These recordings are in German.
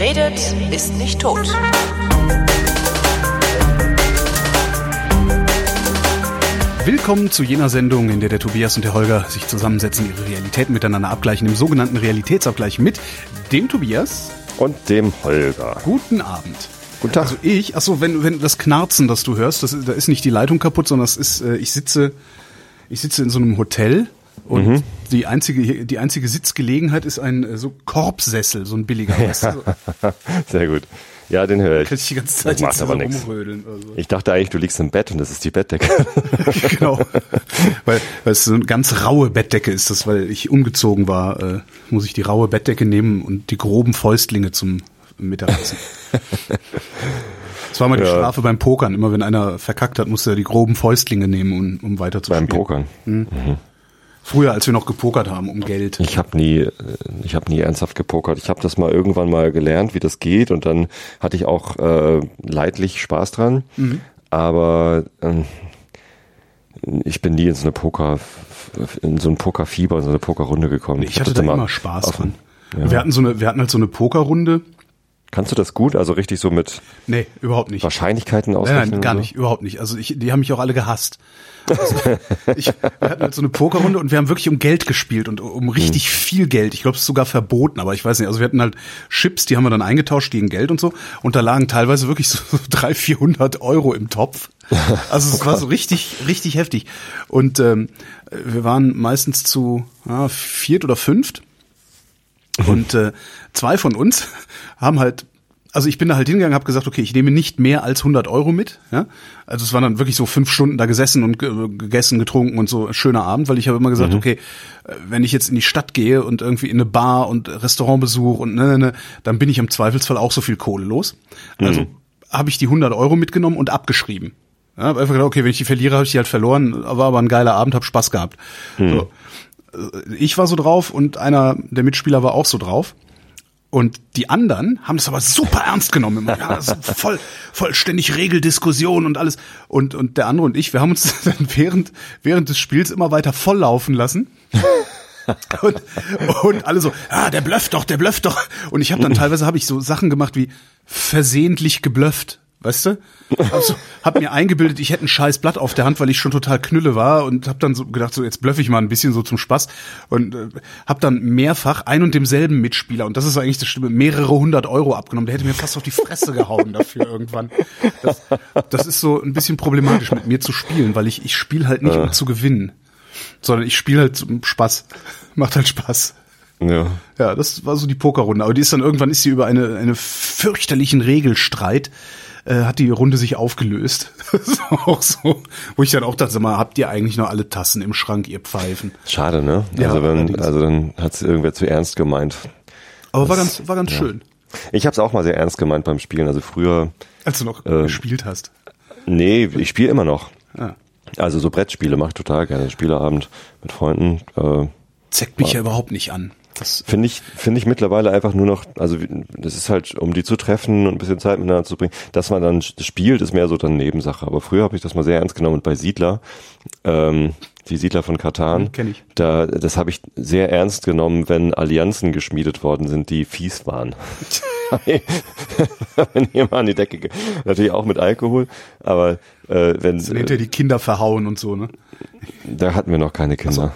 Wer redet, ist nicht tot. Willkommen zu jener Sendung, in der der Tobias und der Holger sich zusammensetzen, ihre Realitäten miteinander abgleichen, im sogenannten Realitätsabgleich mit dem Tobias und dem Holger. Guten Abend. Guten Tag. Also ich, achso, wenn, wenn das Knarzen, das du hörst, das, da ist nicht die Leitung kaputt, sondern das ist, äh, ich sitze, ich sitze in so einem Hotel und mhm. die einzige, die einzige Sitzgelegenheit ist ein äh, so Korbsessel, so ein billiger. Weißt du? Sehr gut. Ja, den höre ich. Kann ich die ganze Zeit das macht aber so nichts. Also. Ich dachte eigentlich, du liegst im Bett und das ist die Bettdecke. genau. weil, weil es so eine ganz raue Bettdecke ist, das, weil ich umgezogen war, äh, muss ich die raue Bettdecke nehmen und die groben Fäustlinge zum Mittagessen. Das war mal die ja. Strafe beim Pokern. Immer wenn einer verkackt hat, musste er die groben Fäustlinge nehmen, um, um weiter zu Beim Pokern. Mhm. Mhm. Früher, als wir noch gepokert haben um Geld. Ich habe nie, äh, ich habe nie ernsthaft gepokert. Ich habe das mal irgendwann mal gelernt, wie das geht, und dann hatte ich auch äh, leidlich Spaß dran. Mhm. Aber ähm, ich bin nie in so eine Poker, in so ein Pokerfieber, in so eine Pokerrunde gekommen. Ich, ich hatte da immer Spaß dran. Ja. Wir hatten so eine, wir hatten halt so eine Pokerrunde Kannst du das gut? Also richtig so mit Nee, überhaupt nicht. Wahrscheinlichkeiten ausrechnen? Nein, nein gar nicht, überhaupt nicht. Also ich, die haben mich auch alle gehasst. Also ich, wir hatten halt so eine Pokerrunde und wir haben wirklich um Geld gespielt und um richtig hm. viel Geld. Ich glaube, es ist sogar verboten, aber ich weiß nicht. Also wir hatten halt Chips, die haben wir dann eingetauscht gegen Geld und so. Und da lagen teilweise wirklich so 300, 400 Euro im Topf. Also es war so richtig, richtig heftig. Und ähm, wir waren meistens zu ja, viert oder fünft. Und äh, zwei von uns haben halt also ich bin da halt hingegangen, habe gesagt, okay, ich nehme nicht mehr als 100 Euro mit. Ja? Also es waren dann wirklich so fünf Stunden da gesessen und gegessen, getrunken und so schöner Abend, weil ich habe immer gesagt, mhm. okay, äh, wenn ich jetzt in die Stadt gehe und irgendwie in eine Bar und Restaurantbesuch und ne, ne, ne, dann bin ich im Zweifelsfall auch so viel Kohle los. Also mhm. habe ich die 100 Euro mitgenommen und abgeschrieben. Ja, hab einfach gedacht, okay, wenn ich die verliere, habe ich die halt verloren, war aber ein geiler Abend, habe Spaß gehabt. Mhm. So. Äh, ich war so drauf und einer der Mitspieler war auch so drauf. Und die anderen haben das aber super ernst genommen. Ja, voll, vollständig Regeldiskussion und alles. Und, und der andere und ich, wir haben uns dann während, während des Spiels immer weiter volllaufen lassen. und, und alle so, ja, der blufft doch, der blufft doch. Und ich habe dann teilweise habe ich so Sachen gemacht wie versehentlich geblufft. Weißt du? Also, hab mir eingebildet, ich hätte ein scheiß Blatt auf der Hand, weil ich schon total knülle war und hab dann so gedacht, so jetzt blöff ich mal ein bisschen so zum Spaß und äh, hab dann mehrfach ein und demselben Mitspieler und das ist eigentlich das Stimme, mehrere hundert Euro abgenommen. Der hätte mir fast auf die Fresse gehauen dafür irgendwann. Das, das ist so ein bisschen problematisch mit mir zu spielen, weil ich ich spiele halt nicht um zu gewinnen, sondern ich spiele halt zum Spaß. Macht halt Spaß. Ja. Ja, das war so die Pokerrunde. Aber die ist dann irgendwann ist sie über eine, eine fürchterlichen Regelstreit äh, hat die Runde sich aufgelöst. auch so, wo ich dann auch dachte, sag mal, habt ihr eigentlich noch alle Tassen im Schrank, ihr Pfeifen? Schade, ne? Ja, also, wenn, also dann hat es irgendwer zu ernst gemeint. Aber das, war ganz, war ganz ja. schön. Ich habe es auch mal sehr ernst gemeint beim Spielen. Also früher. Als du noch äh, gespielt hast. Nee, ich spiele immer noch. Ah. Also so Brettspiele mache ich total gerne. Spieleabend mit Freunden. Äh, Zeckt mich ja überhaupt nicht an. Das finde ich, finde ich mittlerweile einfach nur noch, also das ist halt, um die zu treffen und ein bisschen Zeit miteinander zu bringen. Dass man dann spielt, ist mehr so dann Nebensache. Aber früher habe ich das mal sehr ernst genommen und bei Siedler, ähm, die Siedler von Katan, Kenn ich. da, das habe ich sehr ernst genommen, wenn Allianzen geschmiedet worden sind, die fies waren. wenn jemand an die Decke, geht. natürlich auch mit Alkohol, aber äh, wenn. Dann hinterher die Kinder verhauen und so, ne? Da hatten wir noch keine Kinder.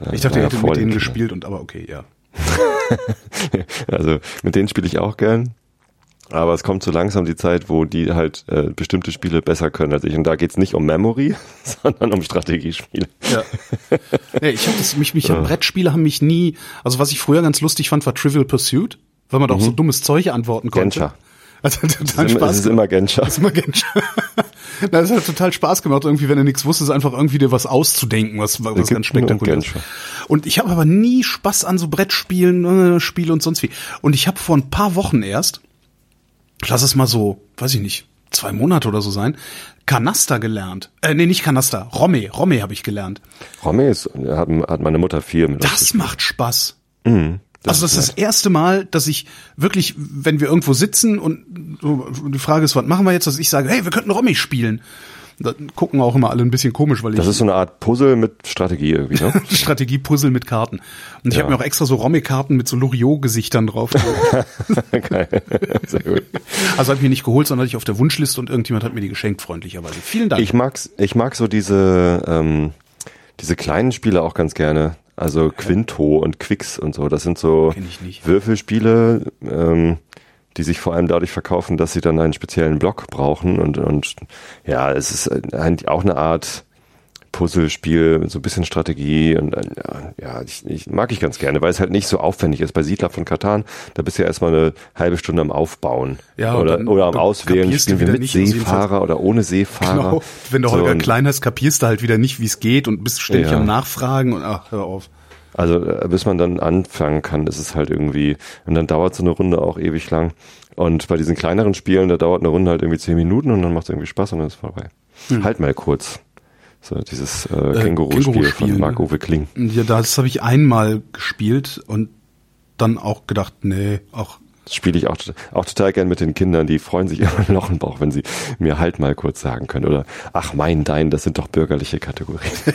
So. Ich dachte, ihr hättet mit denen gespielt und aber okay, ja. also mit denen spiele ich auch gern. Aber es kommt so langsam die Zeit, wo die halt äh, bestimmte Spiele besser können als ich. Und da geht's nicht um Memory, sondern um Strategiespiele. Ja. nee, ich habe das, mich, mich ja. Brettspiele haben mich nie, also was ich früher ganz lustig fand, war Trivial Pursuit, weil man doch mhm. so dummes Zeug antworten konnte. Genscher. Also es ist, Spaß. Es ist immer Genscher. Es ist immer Genscher. das hat total Spaß gemacht, irgendwie, wenn du nichts wusstest, einfach irgendwie dir was auszudenken, was, was ganz spektakulär ist. Und ich habe aber nie Spaß an so Brettspielen, äh, Spiele und sonst wie. Und ich habe vor ein paar Wochen erst, lass es mal so, weiß ich nicht, zwei Monate oder so sein, Kanaster gelernt. Äh, nee, nicht Kanaster, Romme, Romme habe ich gelernt. Romme ist, hat, hat meine Mutter viel mit. Das macht Spaß. Mhm. Das also das ist das erste Mal, dass ich wirklich, wenn wir irgendwo sitzen und die Frage ist, was machen wir jetzt, dass ich sage, hey, wir könnten Romy spielen. Da gucken auch immer alle ein bisschen komisch, weil ich. Das ist so eine Art Puzzle mit Strategie irgendwie, ne? Strategie-Puzzle mit Karten. Und ich Ja. habe mir auch extra so Romy-Karten mit so Loriot-Gesichtern drauf. Geil. Sehr gut. also habe ich mir nicht geholt, sondern hatte ich auf der Wunschliste und irgendjemand hat mir die geschenkt, freundlicherweise. Vielen Dank. Ich mag's, ich mag so diese, ähm, diese kleinen Spiele auch ganz gerne. Also Quinto und Quix und so. Das sind so. Würfelspiele, ähm, die sich vor allem dadurch verkaufen, dass sie dann einen speziellen Block brauchen und, und ja, es ist ein, auch eine Art Puzzlespiel, mit so ein bisschen Strategie und äh, ja, ich, ich mag ich ganz gerne, weil es halt nicht so aufwendig ist. Bei Siedler von Katan, da bist du ja erstmal eine halbe Stunde am Aufbauen Ja, oder, oder am Auswählen, spielen wir wieder mit nicht, Seefahrer oder ohne Seefahrer. Genau. Wenn du So, Holger und- Klein hast, kapierst du halt wieder nicht, wie es geht und bist ständig Ja. am Nachfragen und ach, hör auf. Also äh, bis man dann anfangen kann, ist es halt irgendwie, und dann dauert so eine Runde auch ewig lang. Und bei diesen kleineren Spielen, da dauert eine Runde halt irgendwie zehn Minuten und dann macht es irgendwie Spaß und dann ist es vorbei. Halt mal kurz. So dieses äh, Känguru-Spiel Känguru-Spiel, von Marc-Uwe Kling. Ja, das habe ich einmal gespielt und dann auch gedacht, nee, auch Das spiele ich auch, auch total gern mit den Kindern, die freuen sich immer ein Loch im Bauch, wenn sie mir halt mal kurz sagen können. Oder ach mein, dein, das sind doch bürgerliche Kategorien.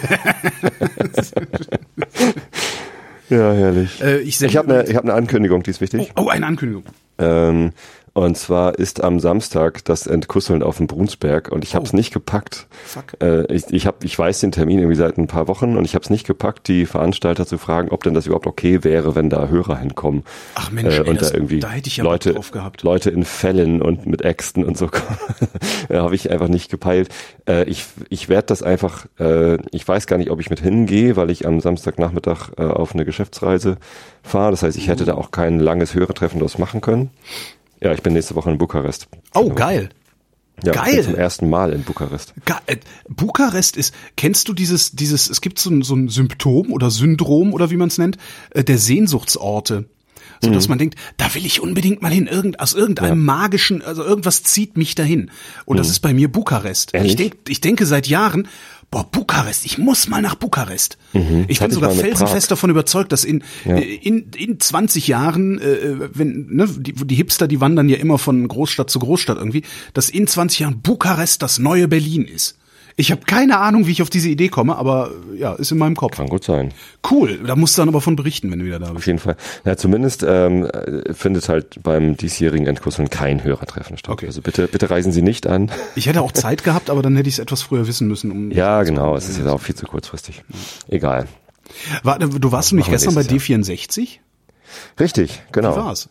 ja, herrlich. Äh, ich ich habe eine hab ne Ankündigung, die ist wichtig. Oh, eine Ankündigung. Ähm, und zwar ist am Samstag das Entkusseln auf dem Brunsberg und ich habe es Oh. nicht gepackt. Fuck. Äh, ich, ich, hab, ich weiß den Termin irgendwie seit ein paar Wochen und ich habe es nicht gepackt, die Veranstalter zu fragen, ob denn das überhaupt okay wäre, wenn da Hörer hinkommen. Ach Mensch, äh, ey, und das- da irgendwie da hätte ich ja Leute, drauf gehabt. Leute in Fällen und mit Äxten und so kommen. ja, habe ich einfach nicht gepeilt. Äh, ich ich werde das einfach, äh, ich weiß gar nicht, ob ich mit hingehe, weil ich am Samstagnachmittag äh, auf eine Geschäftsreise fahre. Das heißt, ich hätte da auch kein langes Hörertreffen draus machen können. Ja, ich bin nächste Woche in Bukarest. Oh, geil. Ja, ich geil. bin zum ersten Mal in Bukarest. Ga- äh, Bukarest ist, kennst du dieses, dieses, es gibt so ein, so ein Symptom oder Syndrom oder wie man es nennt, äh, der Sehnsuchtsorte. So Mhm. dass man denkt, da will ich unbedingt mal hin, irgend, aus irgendeinem magischen, also irgendwas zieht mich dahin. Und das ist bei mir Bukarest. Mhm. Ehrlich? Ich, denk, ich denke seit Jahren, boah, Bukarest, ich muss mal nach Bukarest. Ich Das bin ich sogar mit felsenfest Prag. davon überzeugt, dass in, Ja. äh, in, in 20 Jahren, äh, wenn, ne, die, die Hipster, die wandern ja immer von Großstadt zu Großstadt irgendwie, dass in 20 Jahren Bukarest das neue Berlin ist. Ich habe keine Ahnung, wie ich auf diese Idee komme, aber ja, ist in meinem Kopf. Kann gut sein. Cool, da musst du dann aber von berichten, wenn du wieder da Auf bist. jeden Fall. Ja, zumindest ähm, äh, findet halt beim diesjährigen Entkusseln kein Hörertreffen statt. Okay. Also bitte, bitte reisen Sie nicht an. Ich hätte auch Zeit gehabt, aber dann hätte ich es etwas früher wissen müssen. Um Ja, genau. Es ist jetzt auch viel zu kurzfristig. Egal. War, du warst du nicht Machen wir gestern bei nächstes D64? Richtig, Wie genau. war's?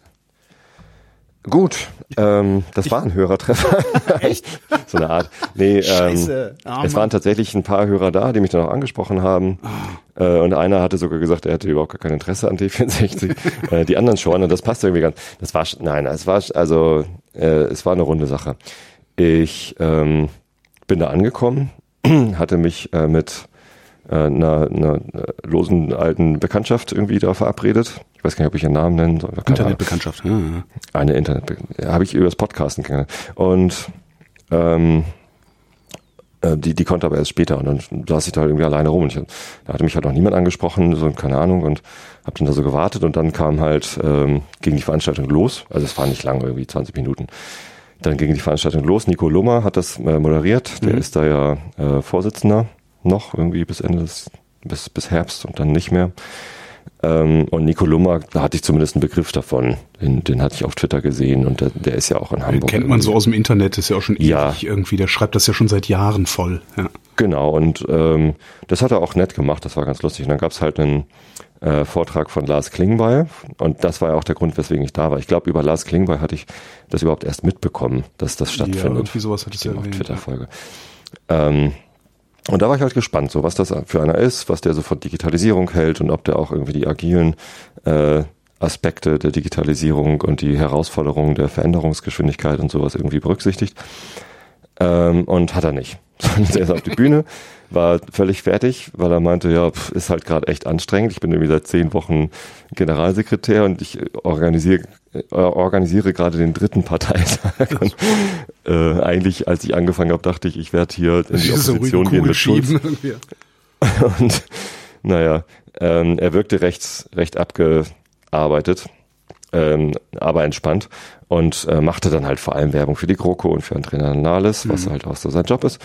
Gut, ähm, das war ein Hörertreffer. Echt? so eine Art. Nee, ähm, Scheiße. Ah, es Mann. waren tatsächlich ein paar Hörer da, die mich dann auch angesprochen haben. Ah. Äh, und einer hatte sogar gesagt, er hätte überhaupt gar kein Interesse an D64. äh, die anderen schon. Und das passt irgendwie ganz. Das war, nein, es war, also, äh, es war eine runde Sache. Ich ähm, bin da angekommen, hatte mich äh, mit einer, einer äh, losen alten Bekanntschaft irgendwie da verabredet. Ich weiß gar nicht, ob ich ihren Namen nennen soll. Internetbekanntschaft. Ja, ja. Eine Internet, habe ich übers Podcasten kennengelernt. Und ähm, äh, die, die konnte aber erst später und dann saß ich da irgendwie alleine rum und ich, da hatte mich halt noch niemand angesprochen, so keine Ahnung und habe dann da so gewartet und dann kam halt ähm, ging die Veranstaltung los, also es war nicht lang, irgendwie 20 Minuten. Dann ging die Veranstaltung los. Nico Lummer hat das äh, moderiert. Der ist da ja äh, Vorsitzender noch irgendwie bis Ende des, bis, bis Herbst und dann nicht mehr. Ähm, und Nico Lummer, da hatte ich zumindest einen Begriff davon. Den, den hatte ich auf Twitter gesehen und der, der ist ja auch in Hamburg. Kennt man so irgendwie. aus dem Internet, ist ja auch schon Ja. ewig irgendwie. Der schreibt das ja schon seit Jahren voll. Ja. Genau, und ähm, das hat er auch nett gemacht, das war ganz lustig. Und dann gab's halt einen äh, Vortrag von Lars Klingbeil und das war ja auch der Grund, weswegen ich da war. Ich glaube, über Lars Klingbeil hatte ich das überhaupt erst mitbekommen, dass das stattfindet. irgendwie sowas hattest du Ich auf ja. folge. Ähm, und da war ich halt gespannt, so was das für einer ist, was der so von Digitalisierung hält und ob der auch irgendwie die agilen äh, Aspekte der Digitalisierung und die Herausforderungen der Veränderungsgeschwindigkeit und sowas irgendwie berücksichtigt. Ähm, und hat er nicht. er ist auf die Bühne, war völlig fertig, weil er meinte, ja, pf, ist halt gerade echt anstrengend. Ich bin irgendwie seit zehn Wochen Generalsekretär und ich organisiere organisiere gerade den dritten Parteitag. Und, äh, eigentlich, als ich angefangen habe, dachte ich, ich werde hier in die Opposition gehen mit Schulz. Und naja, ähm, er wirkte recht, recht abgearbeitet. ähm, aber entspannt und äh, machte dann halt vor allem Werbung für die GroKo und für Andrea Nahles, was halt auch so sein Job ist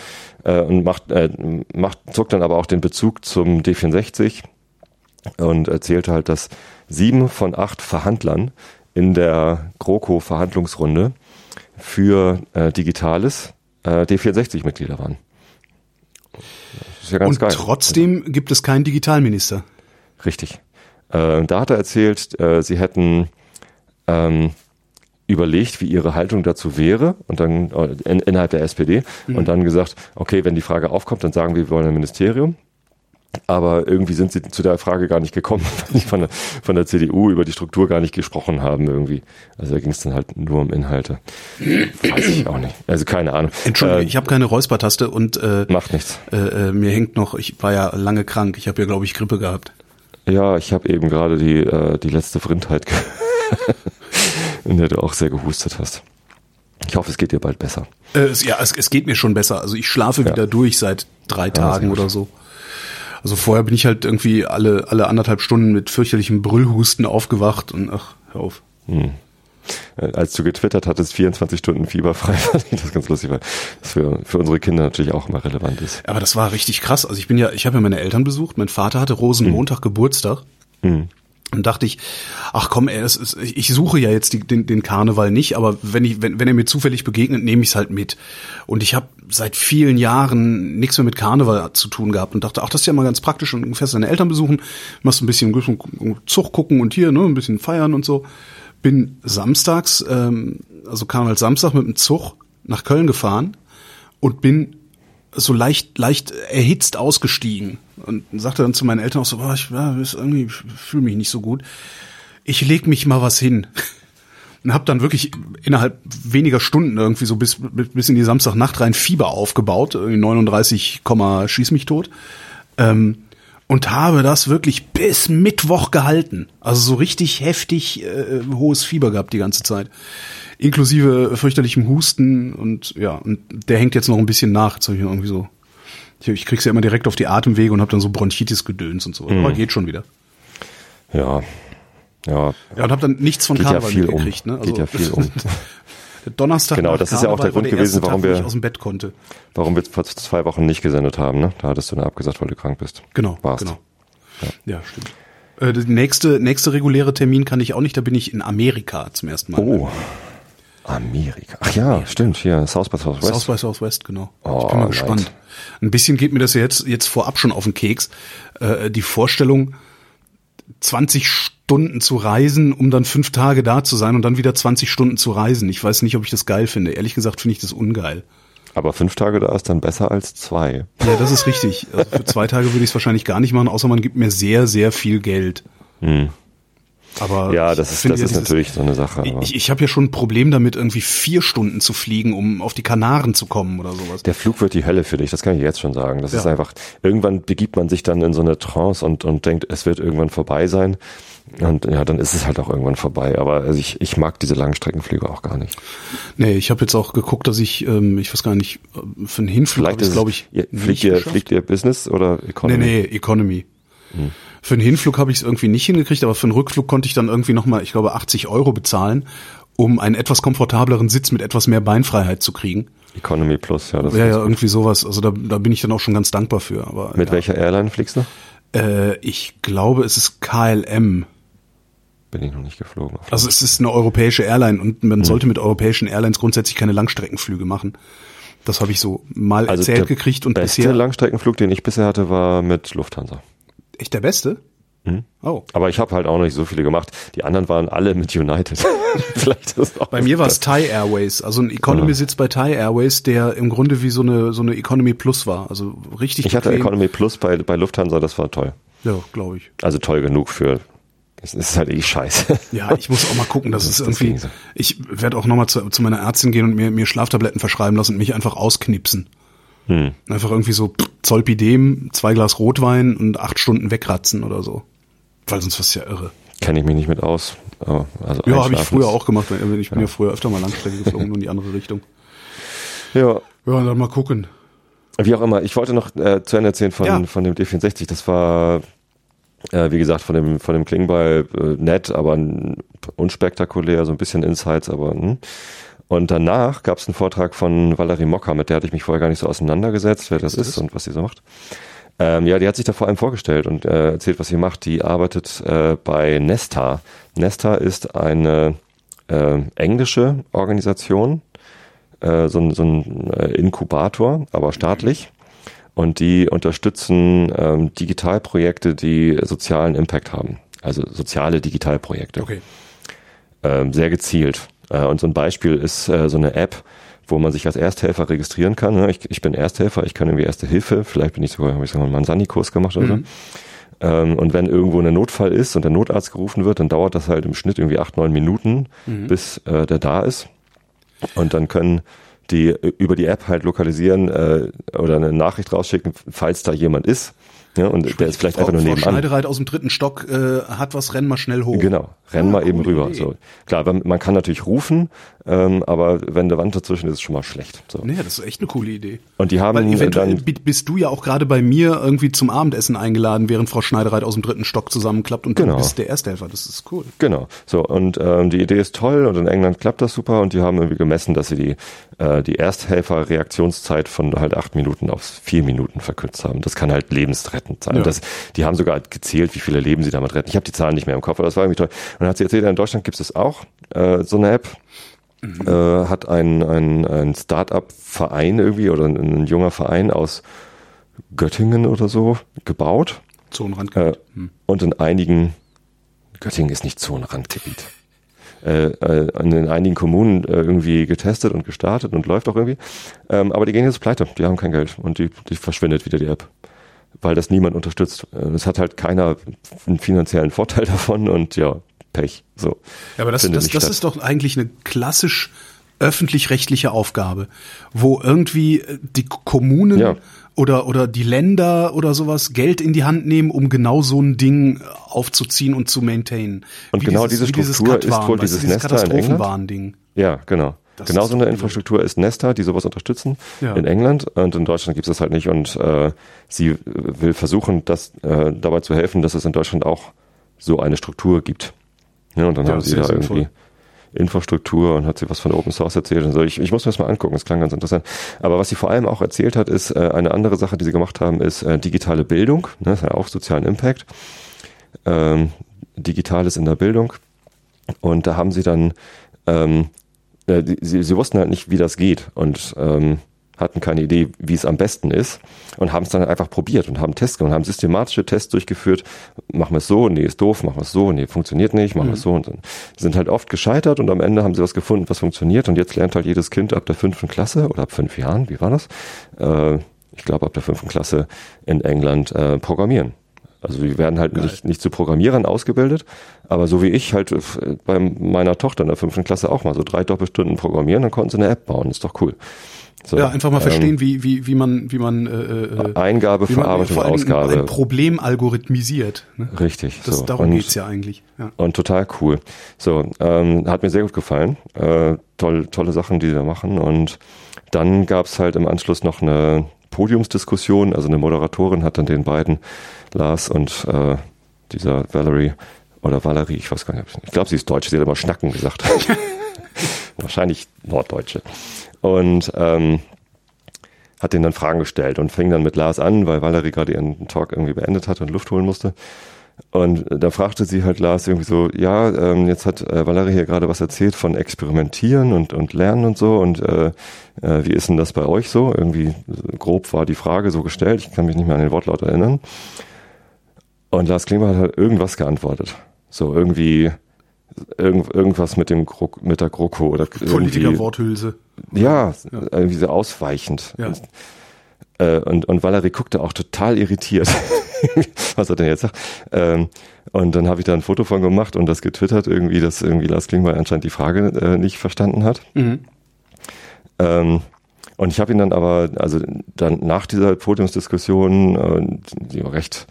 äh, und macht, äh, macht, zog dann aber auch den Bezug zum D64 und erzählte halt, dass sieben von acht Verhandlern in der GroKo-Verhandlungsrunde für äh, Digitales äh, D64-Mitglieder waren. Das ist ja ganz und geil. Trotzdem also, gibt es keinen Digitalminister. Richtig. Äh, da hat er erzählt, äh, sie hätten ähm, überlegt, wie ihre Haltung dazu wäre und dann äh, in, innerhalb der SPD mhm. und dann gesagt, okay, wenn die Frage aufkommt, dann sagen wir, wir wollen ein Ministerium. Aber irgendwie sind sie zu der Frage gar nicht gekommen, weil sie von der, von der CDU über die Struktur gar nicht gesprochen haben irgendwie. Also da ging es dann halt nur um Inhalte. Weiß ich auch nicht. Also keine Ahnung. Entschuldigung, äh, ich habe keine Räuspertaste und äh, macht nichts. Äh, äh, mir hängt noch, ich war ja lange krank. Ich habe ja, glaube ich, Grippe gehabt. Ja, ich habe eben gerade die, äh, die letzte Vrindheit, in der du auch sehr gehustet hast. Ich hoffe, es geht dir bald besser. Äh, ja, es, es geht mir schon besser. Also ich schlafe ja. wieder durch seit drei Tagen oder so. Also vorher bin ich halt irgendwie alle, alle anderthalb Stunden mit fürchterlichem Brüllhusten aufgewacht und ach, hör auf. Hm. Äh, als du getwittert hattest, 24 Stunden fieberfrei, fand ich das ganz lustig, weil das für, für unsere Kinder natürlich auch immer relevant ist. Aber das war richtig krass. Also ich bin ja, ich habe ja meine Eltern besucht. Mein Vater hatte Rosenmontag hm. Geburtstag. Hm. Und dachte ich, ach komm, ey, ist, ich suche ja jetzt die, den, den Karneval nicht, aber wenn ich, wenn, wenn er mir zufällig begegnet, nehme ich es halt mit. Und ich habe seit vielen Jahren nichts mehr mit Karneval zu tun gehabt und dachte, ach, das ist ja mal ganz praktisch und fährst deine Eltern besuchen, machst ein bisschen Zug gucken und hier, ne, ein bisschen feiern und so. Bin samstags, ähm, also Karneval Samstag mit dem Zug nach Köln gefahren und bin so leicht, leicht erhitzt ausgestiegen und sagte dann zu meinen Eltern auch so, oh, ich, ja, irgendwie fühle mich nicht so gut. Ich leg mich mal was hin. Und habe dann wirklich innerhalb weniger Stunden irgendwie so bis, bis in die Samstagnacht rein Fieber aufgebaut, 39, schieß mich tot. Ähm, und habe das wirklich bis Mittwoch gehalten. Also so richtig heftig äh, hohes Fieber gehabt die ganze Zeit inklusive fürchterlichem Husten und ja, und der hängt jetzt noch ein bisschen nach. Jetzt hab ich irgendwie so, ich, ich krieg's ja immer direkt auf die Atemwege und habe dann so Bronchitis-Gedöns und so. Mhm. Aber geht schon wieder. Ja. Ja. Ja, und habe dann nichts von Karneval ja mitgekriegt. Um. Ne? Also, geht ja viel um. Donnerstag. Genau, das ist ja auch der Grund gewesen, warum Tag, wir aus dem Bett konnte. Warum wir vor zwei Wochen nicht gesendet haben. Ne? Da hattest du dann abgesagt, weil du krank bist. Genau, Warst. genau. Ja, ja stimmt. Äh, der nächste, nächste reguläre Termin kann ich auch nicht. Da bin ich in Amerika zum ersten Mal. Oh. Amerika. Ach ja, stimmt, hier, South by Southwest. South by Southwest, genau. Oh, ich bin mal right. gespannt. Ein bisschen geht mir das jetzt, jetzt vorab schon auf den Keks. Äh, die Vorstellung, 20 Stunden zu reisen, um dann fünf Tage da zu sein und dann wieder 20 Stunden zu reisen. Ich weiß nicht, ob ich das geil finde. Ehrlich gesagt finde ich das ungeil. Aber fünf Tage da ist dann besser als zwei. Ja, das ist richtig. Also für zwei Tage würde ich es wahrscheinlich gar nicht machen, außer man gibt mir sehr, sehr viel Geld. Hm. Aber ja, das ist, das ist dieses, natürlich so eine Sache. Ich, ich habe ja schon ein Problem damit, irgendwie vier Stunden zu fliegen, um auf die Kanaren zu kommen oder sowas. Der Flug wird die Hölle für dich, das kann ich jetzt schon sagen. Das ja. ist einfach, irgendwann begibt man sich dann in so eine Trance und, und denkt, es wird irgendwann vorbei sein. Und ja, dann ist es halt auch irgendwann vorbei. Aber also ich, ich mag diese Langstreckenflüge auch gar nicht. Nee, ich habe jetzt auch geguckt, dass ich, ähm, ich weiß gar nicht, äh, für einen Hinflug Vielleicht ist glaube ich. Ihr, fliegt, ihr, fliegt ihr Business oder Economy? Nee, nee, Economy. Hm. Für den Hinflug habe ich es irgendwie nicht hingekriegt, aber für den Rückflug konnte ich dann irgendwie nochmal, ich glaube, 80 Euro bezahlen, um einen etwas komfortableren Sitz mit etwas mehr Beinfreiheit zu kriegen. Economy Plus, ja. Das ja, ja, irgendwie sowas. Also da, da bin ich dann auch schon ganz dankbar für. Aber, mit ja. welcher Airline fliegst du? Äh, ich glaube, es ist KLM. Bin ich noch nicht geflogen. Also es ist eine europäische Airline und man hm. sollte mit europäischen Airlines grundsätzlich keine Langstreckenflüge machen. Das habe ich so mal also erzählt gekriegt und beste bisher. Der Langstreckenflug, den ich bisher hatte, war mit Lufthansa. Echt der Beste? Mhm. Oh. Aber ich habe halt auch noch nicht so viele gemacht. Die anderen waren alle mit United. Vielleicht ist auch bei mir war es Thai Airways, also ein Economy-Sitz bei Thai Airways, der im Grunde wie so eine so eine Economy Plus war. Also richtig. Ich hatte Economy Plus bei, bei Lufthansa, das war toll. Ja, glaube ich. Also toll genug für. Es ist halt eh scheiße. Ja, ich muss auch mal gucken, dass das es irgendwie. Ich werde auch nochmal zu, zu meiner Ärztin gehen und mir, mir Schlaftabletten verschreiben lassen und mich einfach ausknipsen. Hm. Einfach irgendwie so Zolpidem, zwei Glas Rotwein und acht Stunden wegratzen oder so. Weil sonst was ja irre. Kenne ich mich nicht mit aus. also ja, habe ich früher auch gemacht. Ich bin ja, ja früher öfter mal Langstrecke geflogen in die andere Richtung. Ja. Ja, dann mal gucken. Wie auch immer. Ich wollte noch äh, zu Ende erzählen von, ja. von dem D64. Das war Äh, wie gesagt, von dem, von dem Klingbeil äh, nett, aber unspektakulär, so ein bisschen Insights, aber hm. Und danach gab es einen Vortrag von Valerie Mocker, mit der hatte ich mich vorher gar nicht so auseinandergesetzt, wer das ist, ist und was sie so macht. Ähm, ja, die hat sich da vor allem vorgestellt und äh, erzählt, was sie macht. Die arbeitet äh, bei Nesta. Nesta ist eine äh, englische Organisation, äh, so, so ein äh, Inkubator, aber staatlich. Und die unterstützen ähm, Digitalprojekte, die sozialen Impact haben. Also soziale Digitalprojekte. Okay. Ähm, sehr gezielt. Äh, und so ein Beispiel ist äh, so eine App, wo man sich als Ersthelfer registrieren kann. Ne? Ich, ich bin Ersthelfer, ich kann irgendwie Erste Hilfe, vielleicht bin ich sogar, habe ich sogar einen Mansani-Kurs gemacht oder mhm. so. Ähm, und wenn irgendwo ein Notfall ist und der Notarzt gerufen wird, dann dauert das halt im Schnitt irgendwie acht, neun Minuten, mhm. bis äh, der da ist. Und dann können die über die App halt lokalisieren äh, oder eine Nachricht rausschicken, falls da jemand ist. Ja, und Sprich, der ist vielleicht Frau, einfach nur Frau nebenan. Schneidereit aus dem dritten Stock äh, hat was, renn mal schnell hoch. Genau, renn Ah, mal eben rüber. Idee. So. Klar, man kann natürlich rufen, ähm, aber wenn eine Wand dazwischen ist, ist es schon mal schlecht. So. Nee, das ist echt eine coole Idee. Und die haben Weil eventuell dann bi- bist du ja auch gerade bei mir irgendwie zum Abendessen eingeladen, während Frau Schneidereit aus dem dritten Stock zusammenklappt und Genau. du bist der Ersthelfer. Das ist cool. Genau. So und ähm, die Idee ist toll und in England klappt das super und die haben irgendwie gemessen, dass sie die äh, die Ersthelfer-Reaktionszeit von halt acht Minuten auf vier Minuten verkürzt haben. Das kann halt lebensrettend sein. Ja. Das, die haben sogar gezählt, wie viele Leben sie damit retten. Ich habe die Zahlen nicht mehr im Kopf, aber das war irgendwie toll. Und dann hat sie erzählt, in Deutschland gibt es auch äh, so eine App. Äh, hat ein, ein, ein Start-up-Verein irgendwie oder ein, ein junger Verein aus Göttingen oder so gebaut. Zonenrandgebiet. Äh, Hm. und in einigen, Göttingen ist nicht Zonenrandgebiet. Äh, äh, in einigen Kommunen äh, irgendwie getestet und gestartet und läuft auch irgendwie. Ähm, aber die gehen jetzt pleite, die haben kein Geld und die, die verschwindet wieder die App. Weil das niemand unterstützt. Äh, Es hat halt keiner einen finanziellen Vorteil davon und ja, Pech. So. Ja, aber das, das, das ist doch eigentlich eine klassisch öffentlich-rechtliche Aufgabe, wo irgendwie äh, die Kommunen Ja. oder, oder die Länder oder sowas Geld in die Hand nehmen, um genau so ein Ding aufzuziehen und zu maintainen. Und Wie genau diese wie dieses Struktur ist wohl dieses dieses Nester in England? Katastrophenwarn-Ding. Ja, genau. Das genau ist so eine. Infrastruktur ist Nesta, die sowas unterstützen Ja. in England und in Deutschland gibt es das halt nicht und äh, sie will versuchen, das äh, dabei zu helfen, dass es in Deutschland auch so eine Struktur gibt. Ja, und dann Ja, haben sie da sinnvoll. irgendwie Infrastruktur und hat sie was von Open Source erzählt und so. Ich, ich muss mir das mal angucken, das klang ganz interessant. Aber was sie vor allem auch erzählt hat, ist äh, eine andere Sache, die sie gemacht haben, ist äh, digitale Bildung. Ne, das hat ja auch sozialen Impact. Ähm, Digitales in der Bildung. Und da haben sie dann, ähm, äh, sie, sie wussten halt nicht, wie das geht und ähm, hatten keine Idee, wie es am besten ist und haben es dann einfach probiert und haben Tests gemacht und haben systematische Tests durchgeführt. Machen wir es so, nee, ist doof, machen wir es so, nee, funktioniert nicht, machen wir es so und dann sind halt oft gescheitert und am Ende haben sie was gefunden, was funktioniert und jetzt lernt halt jedes Kind ab der fünften Klasse oder ab fünf Jahren, wie war das? Äh, ich glaube ab der fünften Klasse in England äh, programmieren. Also wir werden halt nicht, nicht zu Programmierern ausgebildet, aber so wie ich halt äh, bei meiner Tochter in der fünften Klasse auch mal so drei Doppelstunden programmieren, dann konnten sie eine App bauen, ist doch cool. So, Ja, einfach mal ähm, verstehen, wie, wie, wie man, wie man, äh, äh, Eingabe, wie man Verarbeitung, vor allem Ausgabe. ein Problem algorithmisiert. Ne? Richtig. Das, so. darum und, geht's ja eigentlich. Ja. Und total cool. So, ähm, hat mir sehr gut gefallen. Äh, toll, tolle Sachen, die sie da machen. Und dann gab's halt im Anschluss noch eine Podiumsdiskussion. Also eine Moderatorin hat dann den beiden, Lars und äh, dieser Valerie oder Valerie, ich weiß gar nicht. Ich glaube, sie ist Deutsche, sie hat immer Schnacken gesagt. Wahrscheinlich Norddeutsche. Und ähm, hat denen dann Fragen gestellt und fing dann mit Lars an, weil Valerie gerade ihren Talk irgendwie beendet hat und Luft holen musste. Und da fragte sie halt Lars irgendwie so, ja, ähm, jetzt hat äh, Valerie hier gerade was erzählt von Experimentieren und, und Lernen und so und äh, äh, wie ist denn das bei euch so? Irgendwie grob war die Frage so gestellt, ich kann mich nicht mehr an den Wortlaut erinnern. Und Lars Klingbeil hat halt irgendwas geantwortet. So irgendwie irgend, irgendwas mit dem Gro mit der GroKo oder irgendwie, Politiker-Worthülse. ja, irgendwie so ausweichend. Ja. Äh, und, und Valerie guckte auch total irritiert, was er denn jetzt sagt. Ähm, und dann habe ich da ein Foto von gemacht und das getwittert irgendwie, dass irgendwie Lars Klingbeil anscheinend die Frage äh, nicht verstanden hat. Mhm. Ähm, und ich habe ihn dann aber, also dann nach dieser Podiumsdiskussion, äh, die war recht,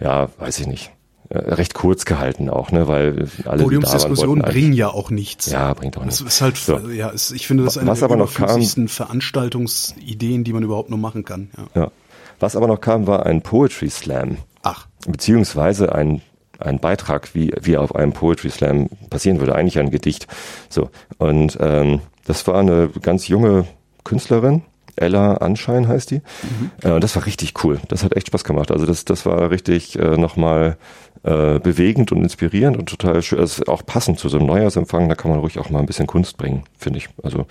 ja, weiß ich nicht, recht kurz gehalten auch, ne, weil alle Podiumsdiskussionen bringen ja auch nichts. ja, bringt auch Es nichts. ist halt, So. ja, es, ich finde, das ist eine Was der kam- Veranstaltungsideen, die man überhaupt nur machen kann. Ja. Ja. Was aber noch kam, war ein Poetry Slam. Ach. Beziehungsweise ein, ein Beitrag, wie, wie auf einem Poetry Slam passieren würde, eigentlich ein Gedicht. So. Und ähm, das war eine ganz junge Künstlerin, Ella Anschein heißt die. Mhm. Äh, und das war richtig cool. Das hat echt Spaß gemacht. Also das, das war richtig äh, nochmal äh, bewegend und inspirierend und total schön. Also auch passend zu so einem Neujahrsempfang. Da kann man ruhig auch mal ein bisschen Kunst bringen, finde ich. Also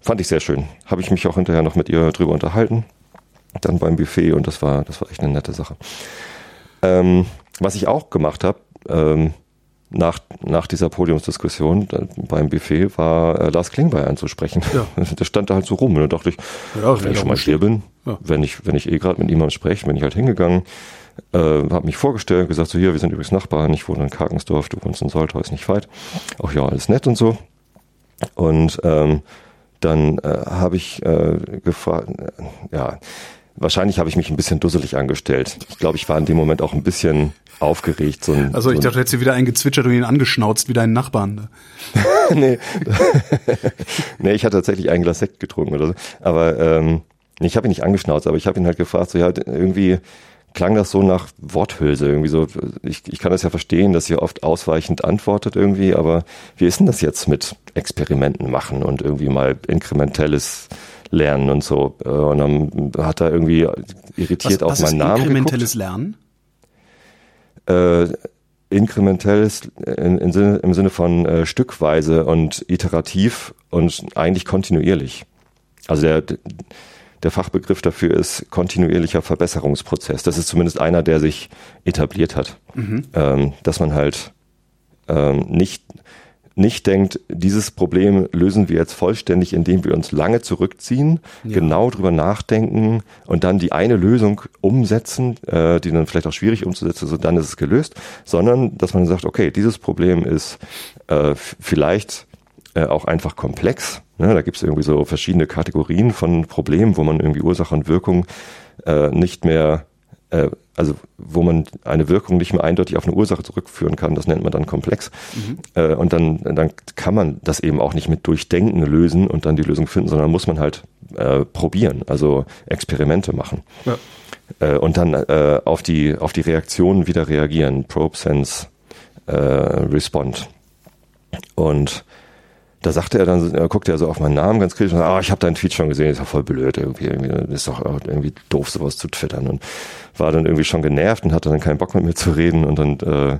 fand ich sehr schön. Habe ich mich auch hinterher noch mit ihr drüber unterhalten. Dann beim Buffet und das war, das war echt eine nette Sache. Ähm, was ich auch gemacht habe, ähm, nach, nach dieser Podiumsdiskussion äh, beim Buffet war äh, Lars Klingbeil anzusprechen. Ja. Der stand da halt so rum und dann dachte ich, ja, wenn ich schon mal hier bin, ja. wenn ich, wenn ich eh gerade mit jemandem spreche, bin ich halt hingegangen, äh, habe mich vorgestellt, gesagt so, hier, wir sind übrigens Nachbarn, ich wohne in Karkensdorf, du wohnst in Soltau, ist nicht weit. Auch ja, alles nett und so. Und ähm, dann äh, habe ich äh, gefragt, äh, ja, wahrscheinlich habe ich mich ein bisschen dusselig angestellt. Ich glaube, ich war in dem Moment auch ein bisschen aufgeregt. So ein, also ich so dachte, du hättest wieder einen gezwitschert und ihn angeschnauzt wie deinen Nachbarn. Ne? nee. nee, ich hatte tatsächlich ein Glas Sekt getrunken oder so. Aber ähm, ich habe ihn nicht angeschnauzt, aber ich habe ihn halt gefragt, so ja, irgendwie klang das so nach Worthülse irgendwie so. Ich, ich kann das ja verstehen, dass ihr oft ausweichend antwortet irgendwie, aber wie ist denn das jetzt mit Experimenten machen und irgendwie mal inkrementelles Lernen und so? Äh, und dann hat er irgendwie irritiert was, auf was meinen Namen inkrementelles geguckt. Lernen? Äh, inkrementelles in, in Sinne, im Sinne von äh, stückweise und iterativ und eigentlich kontinuierlich. Also der der Fachbegriff dafür ist kontinuierlicher Verbesserungsprozess. Das ist zumindest einer, der sich etabliert hat. Mhm. Ähm, dass man halt ähm, nicht, nicht denkt, dieses Problem lösen wir jetzt vollständig, indem wir uns lange zurückziehen, ja. genau drüber nachdenken und dann die eine Lösung umsetzen, äh, die dann vielleicht auch schwierig umzusetzen, so dann ist es gelöst, sondern dass man sagt, okay, dieses Problem ist äh, vielleicht äh, auch einfach komplex. Ne? Da gibt es irgendwie so verschiedene Kategorien von Problemen, wo man irgendwie Ursache und Wirkung äh, nicht mehr, äh, also wo man eine Wirkung nicht mehr eindeutig auf eine Ursache zurückführen kann. Das nennt man dann komplex. Mhm. Äh, und dann, dann kann man das eben auch nicht mit Durchdenken lösen und dann die Lösung finden, sondern muss man halt äh, probieren, also Experimente machen. Ja. Äh, und dann äh, auf die auf die Reaktionen wieder reagieren. Probe, Sense, äh, Respond. Und da sagte er dann, er guckte er so auf meinen Namen ganz kritisch und sagte, ah, ich habe deinen Tweet schon gesehen, ist ja voll blöd irgendwie, irgendwie ist doch irgendwie doof, sowas zu twittern und war dann irgendwie schon genervt und hatte dann keinen Bock mit mir zu reden und dann äh,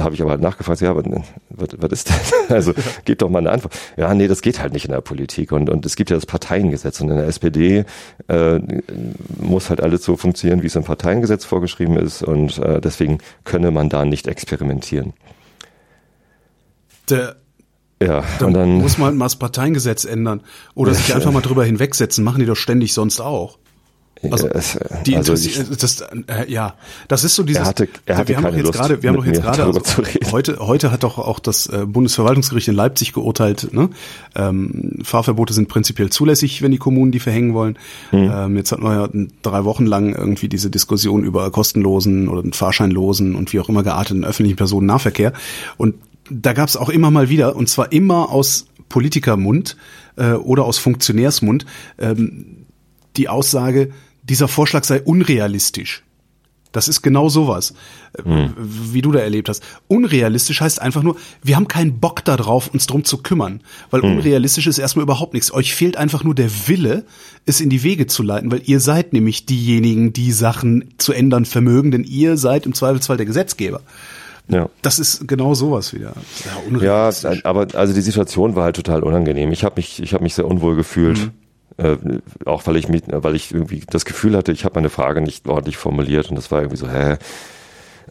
habe ich aber halt nachgefragt, ja, was, was, ist das? Also gib doch mal eine Antwort. Ja, nee, das geht halt nicht in der Politik und, und es gibt ja das Parteiengesetz und in der SPD äh, muss halt alles so funktionieren, wie es im Parteiengesetz vorgeschrieben ist und äh, deswegen könne man da nicht experimentieren. Der ja, dann, und dann muss man halt mal das Parteiengesetz ändern oder sich einfach mal drüber hinwegsetzen. Machen die doch ständig sonst auch. Also, die also ich, das, äh, ja, das ist so dieses. Er hatte, er hatte wir haben doch jetzt gerade, wir haben doch jetzt gerade, also, heute, heute hat doch auch das äh, Bundesverwaltungsgericht in Leipzig geurteilt. Ne? Ähm, Fahrverbote sind prinzipiell zulässig, wenn die Kommunen die verhängen wollen. Hm. Ähm, jetzt hatten wir ja drei Wochen lang irgendwie diese Diskussion über kostenlosen oder fahrscheinlosen und wie auch immer gearteten öffentlichen Personennahverkehr. Und da gab es auch immer mal wieder, und zwar immer aus Politikermund äh, oder aus Funktionärsmund, ähm, die Aussage, dieser Vorschlag sei unrealistisch. Das ist genau sowas, hm. wie du da erlebt hast. Unrealistisch heißt einfach nur, wir haben keinen Bock darauf, uns drum zu kümmern. Weil hm. unrealistisch ist erstmal überhaupt nichts. Euch fehlt einfach nur der Wille, es in die Wege zu leiten, weil ihr seid nämlich diejenigen, die Sachen zu ändern vermögen, denn ihr seid im Zweifelsfall der Gesetzgeber. Ja. Das ist genau sowas wieder. Ja, ja, aber also die Situation war halt total unangenehm. Ich habe mich, ich habe mich sehr unwohl gefühlt. Mhm. Äh, auch weil ich mich, weil ich irgendwie das Gefühl hatte, ich habe meine Frage nicht ordentlich formuliert und das war irgendwie so, hä.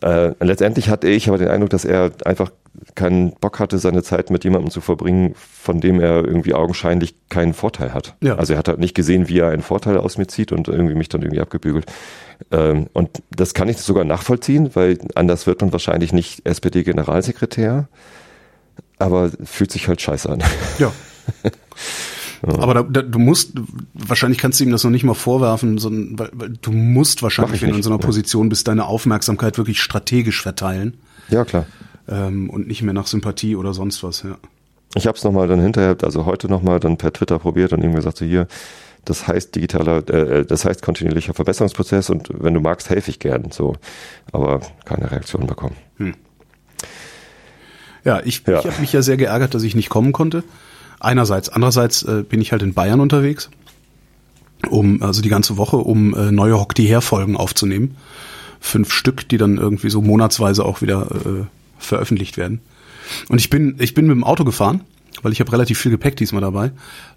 Äh, letztendlich hatte ich aber den Eindruck, dass er einfach keinen Bock hatte, seine Zeit mit jemandem zu verbringen, von dem er irgendwie augenscheinlich keinen Vorteil hat. Ja. Also er hat halt nicht gesehen, wie er einen Vorteil aus mir zieht und irgendwie mich dann irgendwie abgebügelt. Ähm, und das kann ich sogar nachvollziehen, weil anders wird man wahrscheinlich nicht SPD-Generalsekretär, aber fühlt sich halt scheiße an. Ja. Aber da, da, du musst, wahrscheinlich kannst du ihm das noch nicht mal vorwerfen, sondern, weil, weil du musst wahrscheinlich, wenn du in so einer Position bist, deine Aufmerksamkeit wirklich strategisch verteilen. Ja, klar. Ähm, und nicht mehr nach Sympathie oder sonst was, ja. Ich habe es nochmal dann hinterher, also heute nochmal dann per Twitter probiert und ihm gesagt, so hier, Das heißt digitaler, äh, das heißt kontinuierlicher Verbesserungsprozess und wenn du magst, helfe ich gern. So, aber keine Reaktion bekommen. Hm. Ja, ich, ja. ich habe mich ja sehr geärgert, dass ich nicht kommen konnte. Einerseits, andererseits äh, bin ich halt in Bayern unterwegs, um also die ganze Woche, um äh, neue Hock die Her-Folgen aufzunehmen. Fünf Stück, die dann irgendwie so monatsweise auch wieder äh, veröffentlicht werden. Und ich bin, ich bin mit dem Auto gefahren, weil ich habe relativ viel Gepäck diesmal dabei.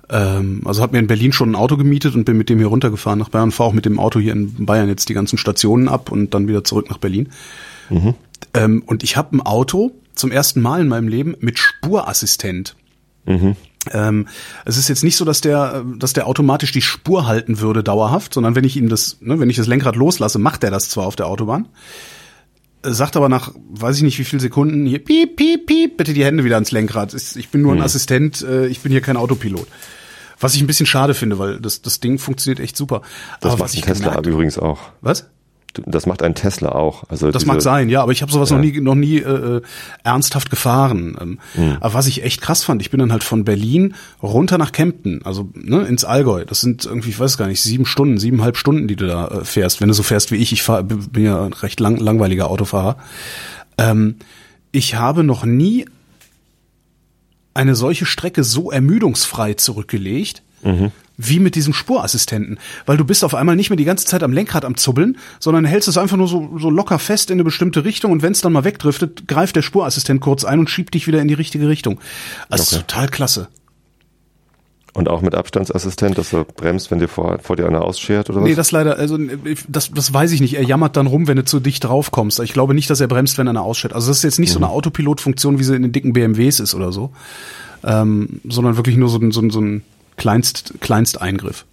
Ähm, also habe mir in Berlin schon ein Auto gemietet und bin mit dem hier runtergefahren nach Bayern, fahre auch mit dem Auto hier in Bayern jetzt die ganzen Stationen ab und dann wieder zurück nach Berlin. Mhm. Ähm, und ich habe ein Auto zum ersten Mal in meinem Leben mit Spurassistent. Mhm. Ähm, es ist jetzt nicht so, dass der, dass der automatisch die Spur halten würde dauerhaft, sondern wenn ich ihm das, ne, wenn ich das Lenkrad loslasse, macht er das zwar auf der Autobahn sagt aber nach, weiß ich nicht wie viel Sekunden, hier piep, piep, piep, bitte die Hände wieder ans Lenkrad. Ich bin nur ein hm. Assistent, äh, ich bin hier kein Autopilot. Was ich ein bisschen schade finde, weil das, das Ding funktioniert echt super. Das aber was ich Tesla gemerkt, übrigens auch. Was? Das macht ein Tesla auch. Also das mag sein, ja, aber ich habe sowas ja. noch nie, noch nie äh, äh, ernsthaft gefahren. Ähm, mhm. Aber was ich echt krass fand, ich bin dann halt von Berlin runter nach Kempten, also ne, ins Allgäu. Das sind irgendwie, ich weiß gar nicht, sieben Stunden, siebeneinhalb Stunden, die du da äh, fährst. Wenn du so fährst wie ich, ich fahr, bin ja ein recht lang, langweiliger Autofahrer. Ähm, ich habe noch nie eine solche Strecke so ermüdungsfrei zurückgelegt. Mhm wie mit diesem Spurassistenten, weil du bist auf einmal nicht mehr die ganze Zeit am Lenkrad am Zubbeln, sondern hältst es einfach nur so, so locker fest in eine bestimmte Richtung und wenn es dann mal wegdriftet, greift der Spurassistent kurz ein und schiebt dich wieder in die richtige Richtung. Also okay. total klasse. Und auch mit Abstandsassistent, dass er bremst, wenn dir vor, vor dir einer ausschert oder was? Nee, das leider, also das, das weiß ich nicht. Er jammert dann rum, wenn du zu dicht drauf kommst. Ich glaube nicht, dass er bremst, wenn einer ausschert. Also das ist jetzt nicht mhm. so eine Autopilotfunktion, wie sie in den dicken BMWs ist oder so. Ähm, sondern wirklich nur so, so, so ein Kleinst, Kleinsteingriff.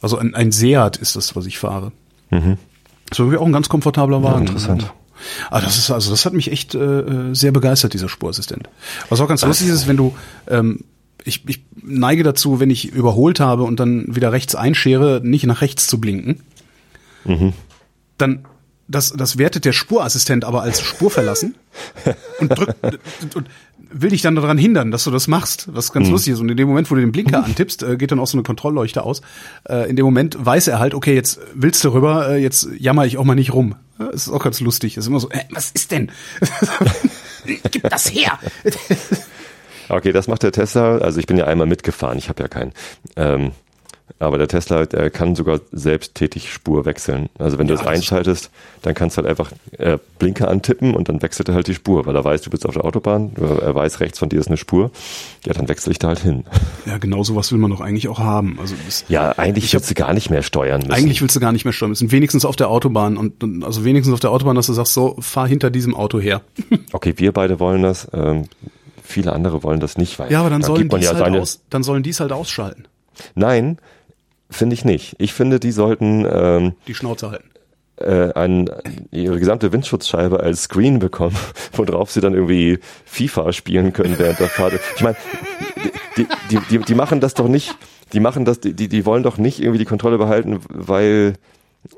Also ein, ein Seat ist das, was ich fahre. Mhm. Das ist wirklich auch ein ganz komfortabler Wagen. Ja, interessant. Ah, das ist also das hat mich echt äh, sehr begeistert dieser Spurassistent. Was auch ganz was? lustig ist, wenn du ähm, ich, ich neige dazu, wenn ich überholt habe und dann wieder rechts einschere, nicht nach rechts zu blinken. Mhm. Dann das, das wertet der Spurassistent aber als Spur verlassen und drückt und, und will dich dann daran hindern, dass du das machst, was ganz mhm. lustig ist. Und in dem Moment, wo du den Blinker antippst, äh, geht dann auch so eine Kontrollleuchte aus. Äh, in dem Moment weiß er halt, okay, jetzt willst du rüber, äh, jetzt jammer ich auch mal nicht rum. Das ist auch ganz lustig. Das ist immer so, äh, was ist denn? Gib das her! okay, das macht der Tesla. Also ich bin ja einmal mitgefahren, ich habe ja keinen. Ähm, aber der Tesla, der kann sogar selbsttätig Spur wechseln. Also wenn ja, du das einschaltest, dann kannst du halt einfach äh, Blinker antippen und dann wechselt er halt die Spur, weil er weiß, du bist auf der Autobahn, er weiß, rechts von dir ist eine Spur. Ja, dann wechsle ich da halt hin. Ja, genau sowas will man doch eigentlich auch haben. Also ja, eigentlich willst hab, du gar nicht mehr steuern müssen. Eigentlich willst du gar nicht mehr steuern müssen. Wenigstens auf der Autobahn und also wenigstens auf der Autobahn, dass du sagst, so fahr hinter diesem Auto her. okay, wir beide wollen das. Ähm, viele andere wollen das nicht, weil ja, aber dann sollen die ja halt aus, dann sollen die es halt ausschalten. Nein, Finde ich nicht. Ich finde, die sollten ähm, die Schnauze halten. Äh, ein, ihre gesamte Windschutzscheibe als Screen bekommen, worauf sie dann irgendwie FIFA spielen können während der Fahrt. Ich meine, die, die, die, die machen das doch nicht, die machen das, die, die wollen doch nicht irgendwie die Kontrolle behalten, weil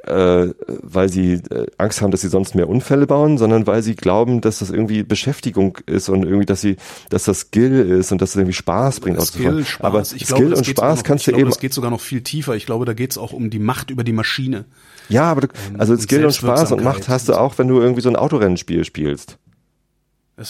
äh, weil sie äh, Angst haben, dass sie sonst mehr Unfälle bauen, sondern weil sie glauben, dass das irgendwie Beschäftigung ist und irgendwie, dass sie, dass das Skill ist und dass es irgendwie Spaß bringt. Skill, Spaß. Aber ich Skill glaube, und Spaß noch, kannst du glaube, eben. Das geht sogar noch viel tiefer. Ich glaube, da geht es auch um die Macht über die Maschine. Ja, aber du, ähm, also Skill und Spaß und Macht hast du auch, wenn du irgendwie so ein Autorennenspiel spielst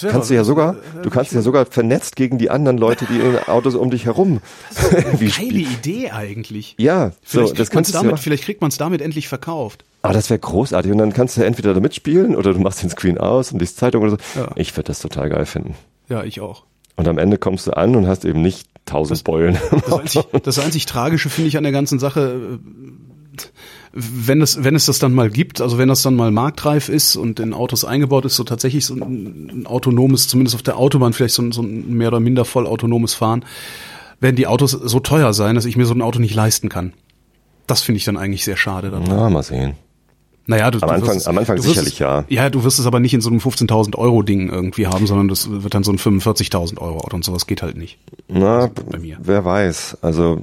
kannst du ja sogar, du kannst ja sogar vernetzt gegen die anderen Leute, die in Autos um dich herum. Wie geile Idee eigentlich. Ja, vielleicht so, das kannst du damit, vielleicht kriegt man es damit endlich verkauft. Aber das wäre großartig und dann kannst du entweder da mitspielen oder du machst den Screen aus und liest Zeitung oder so. Ja. Ich würde das total geil finden. Ja, ich auch. Und am Ende kommst du an und hast eben nicht tausend das, Beulen. Das einzig, das einzig Tragische finde ich an der ganzen Sache, wenn es, wenn es das dann mal gibt, also wenn das dann mal marktreif ist und in Autos eingebaut ist, so tatsächlich so ein, ein autonomes, zumindest auf der Autobahn vielleicht so ein, so ein mehr oder minder voll autonomes Fahren, werden die Autos so teuer sein, dass ich mir so ein Auto nicht leisten kann. Das finde ich dann eigentlich sehr schade. Daran. Na, mal sehen. Naja, du, am Anfang, es, am Anfang sicherlich ja. Ja, du wirst es aber nicht in so einem 15.000 Euro Ding irgendwie haben, sondern das wird dann so ein 45.000 Euro Auto und sowas geht halt nicht. Na, bei mir. wer weiß. Also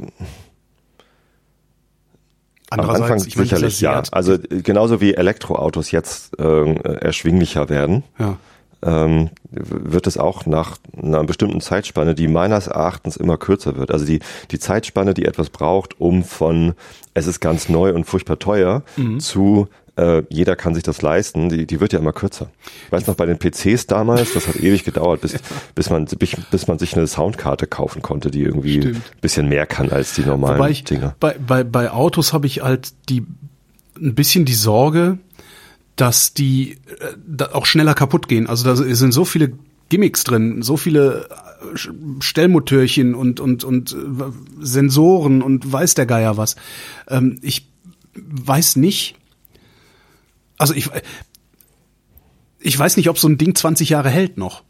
am Anfang ich meine, sicherlich ja. Also genauso wie Elektroautos jetzt äh, erschwinglicher werden. Ja. ähm, wird es auch nach einer bestimmten Zeitspanne, die meines Erachtens immer kürzer wird. Also die, die Zeitspanne, die etwas braucht, um von es ist ganz neu und furchtbar teuer Mhm. zu äh, jeder kann sich das leisten, die, die wird ja immer kürzer. Ich weiß noch, bei den PCs damals, das hat ewig gedauert, bis, bis, man, bis, man sich eine Soundkarte kaufen konnte, die irgendwie Stimmt. ein bisschen mehr kann als die normalen Wobei ich, Dinger. bei, bei, bei Autos habe ich halt die ein bisschen die Sorge, dass die äh, auch schneller kaputt gehen. Also da sind so viele Gimmicks drin, so viele äh, Stellmotörchen und und und äh, Sensoren und weiß der Geier was. Ähm, ich weiß nicht. Also ich ich weiß nicht, ob so ein Ding 20 Jahre hält noch.